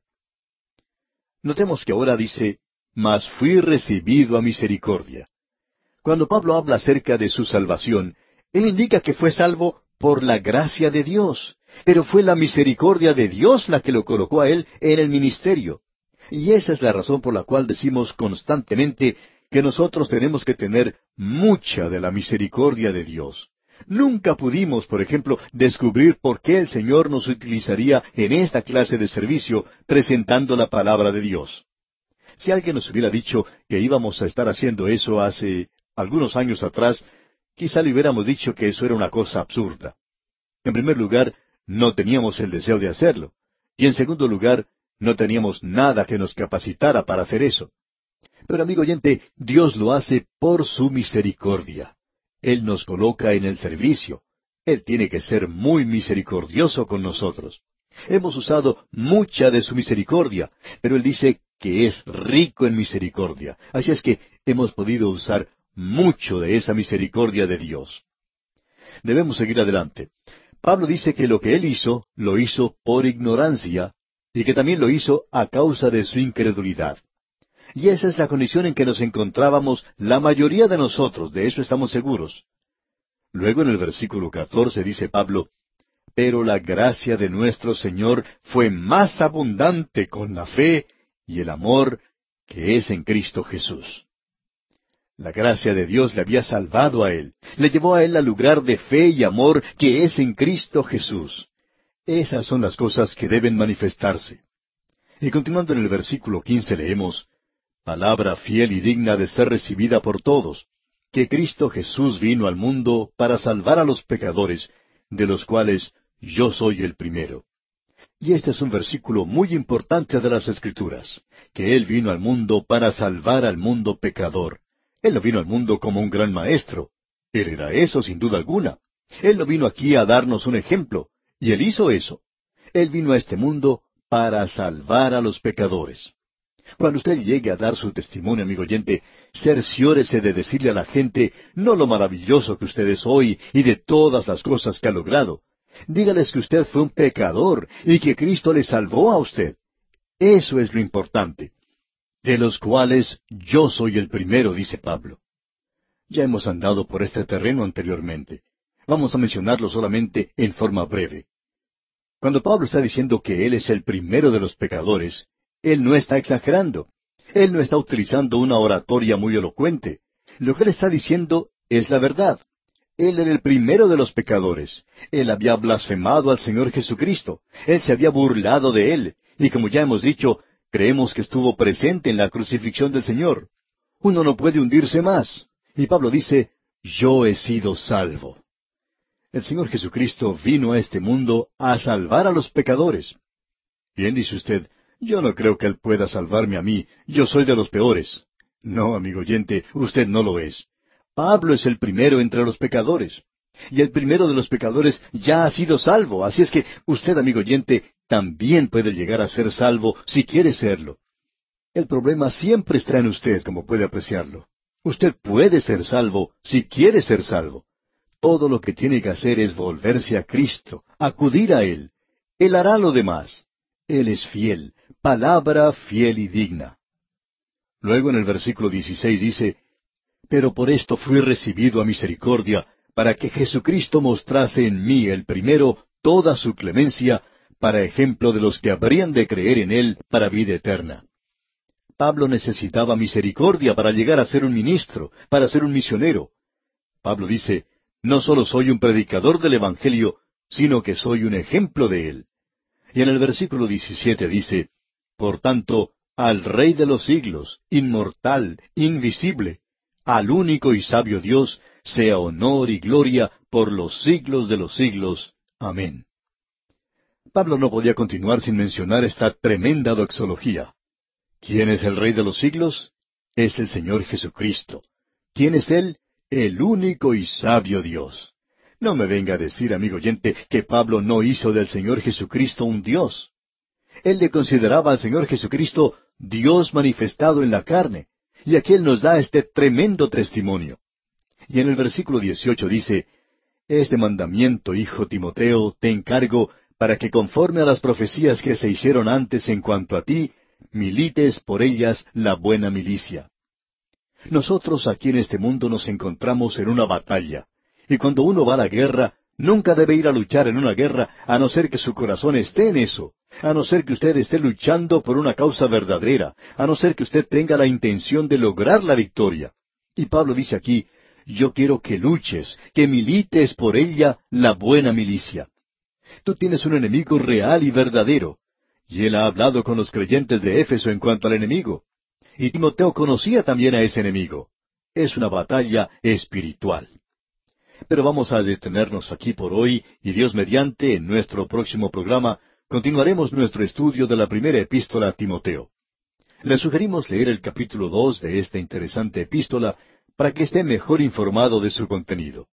Notemos que ahora dice, mas fui recibido a misericordia. Cuando Pablo habla acerca de su salvación, él indica que fue salvo por la gracia de Dios, pero fue la misericordia de Dios la que lo colocó a él en el ministerio. Y esa es la razón por la cual decimos constantemente que nosotros tenemos que tener mucha de la misericordia de Dios. Nunca pudimos, por ejemplo, descubrir por qué el Señor nos utilizaría en esta clase de servicio presentando la palabra de Dios. Si alguien nos hubiera dicho que íbamos a estar haciendo eso hace algunos años atrás, quizá le hubiéramos dicho que eso era una cosa absurda. En primer lugar, no teníamos el deseo de hacerlo. Y en segundo lugar, no teníamos nada que nos capacitara para hacer eso. Pero amigo oyente, Dios lo hace por su misericordia. Él nos coloca en el servicio. Él tiene que ser muy misericordioso con nosotros. Hemos usado mucha de su misericordia, pero Él dice que es rico en misericordia. Así es que hemos podido usar mucho de esa misericordia de Dios. Debemos seguir adelante. Pablo dice que lo que él hizo, lo hizo por ignorancia, y que también lo hizo a causa de su incredulidad. Y esa es la condición en que nos encontrábamos la mayoría de nosotros, de eso estamos seguros. Luego en el versículo catorce dice Pablo, Pero la gracia de nuestro Señor fue más abundante con la fe y el amor que es en Cristo Jesús. La gracia de Dios le había salvado a él, le llevó a él al lugar de fe y amor que es en Cristo Jesús. Esas son las cosas que deben manifestarse. Y continuando en el versículo quince leemos, Palabra fiel y digna de ser recibida por todos, que Cristo Jesús vino al mundo para salvar a los pecadores, de los cuales yo soy el primero. Y este es un versículo muy importante de las Escrituras, que Él vino al mundo para salvar al mundo pecador. Él no vino al mundo como un gran maestro. Él era eso sin duda alguna. Él no vino aquí a darnos un ejemplo, y Él hizo eso. Él vino a este mundo para salvar a los pecadores. Cuando usted llegue a dar su testimonio, amigo oyente, cerciórese de decirle a la gente no lo maravilloso que usted es hoy y de todas las cosas que ha logrado. Dígales que usted fue un pecador y que Cristo le salvó a usted. Eso es lo importante de los cuales yo soy el primero, dice Pablo. Ya hemos andado por este terreno anteriormente. Vamos a mencionarlo solamente en forma breve. Cuando Pablo está diciendo que Él es el primero de los pecadores, Él no está exagerando. Él no está utilizando una oratoria muy elocuente. Lo que Él está diciendo es la verdad. Él era el primero de los pecadores. Él había blasfemado al Señor Jesucristo. Él se había burlado de Él. Y como ya hemos dicho, Creemos que estuvo presente en la crucifixión del Señor. Uno no puede hundirse más. Y Pablo dice, yo he sido salvo. El Señor Jesucristo vino a este mundo a salvar a los pecadores. Bien, dice usted, yo no creo que Él pueda salvarme a mí, yo soy de los peores. No, amigo oyente, usted no lo es. Pablo es el primero entre los pecadores. Y el primero de los pecadores ya ha sido salvo. Así es que usted, amigo oyente, también puede llegar a ser salvo si quiere serlo. El problema siempre está en usted, como puede apreciarlo. Usted puede ser salvo si quiere ser salvo. Todo lo que tiene que hacer es volverse a Cristo, acudir a Él. Él hará lo demás. Él es fiel, palabra fiel y digna. Luego en el versículo 16 dice, Pero por esto fui recibido a misericordia, para que Jesucristo mostrase en mí el primero toda su clemencia, para ejemplo de los que habrían de creer en Él para vida eterna. Pablo necesitaba misericordia para llegar a ser un ministro, para ser un misionero. Pablo dice, no solo soy un predicador del Evangelio, sino que soy un ejemplo de él. Y en el versículo 17 dice, Por tanto, al Rey de los siglos, inmortal, invisible, al único y sabio Dios, sea honor y gloria por los siglos de los siglos. Amén. Pablo no podía continuar sin mencionar esta tremenda doxología. ¿Quién es el Rey de los siglos? Es el Señor Jesucristo. ¿Quién es Él? El único y sabio Dios. No me venga a decir, amigo oyente, que Pablo no hizo del Señor Jesucristo un Dios. Él le consideraba al Señor Jesucristo Dios manifestado en la carne, Y aquí Él nos da este tremendo testimonio. Y en el versículo 18 dice, Este mandamiento, hijo Timoteo, te encargo para que conforme a las profecías que se hicieron antes en cuanto a ti, milites por ellas la buena milicia. Nosotros aquí en este mundo nos encontramos en una batalla, y cuando uno va a la guerra, nunca debe ir a luchar en una guerra a no ser que su corazón esté en eso, a no ser que usted esté luchando por una causa verdadera, a no ser que usted tenga la intención de lograr la victoria. Y Pablo dice aquí, yo quiero que luches, que milites por ella la buena milicia. Tú tienes un enemigo real y verdadero, y él ha hablado con los creyentes de Éfeso en cuanto al enemigo. Y Timoteo conocía también a ese enemigo. Es una batalla espiritual. Pero vamos a detenernos aquí por hoy y Dios mediante, en nuestro próximo programa, continuaremos nuestro estudio de la primera epístola a Timoteo. Le sugerimos leer el capítulo dos de esta interesante epístola para que esté mejor informado de su contenido.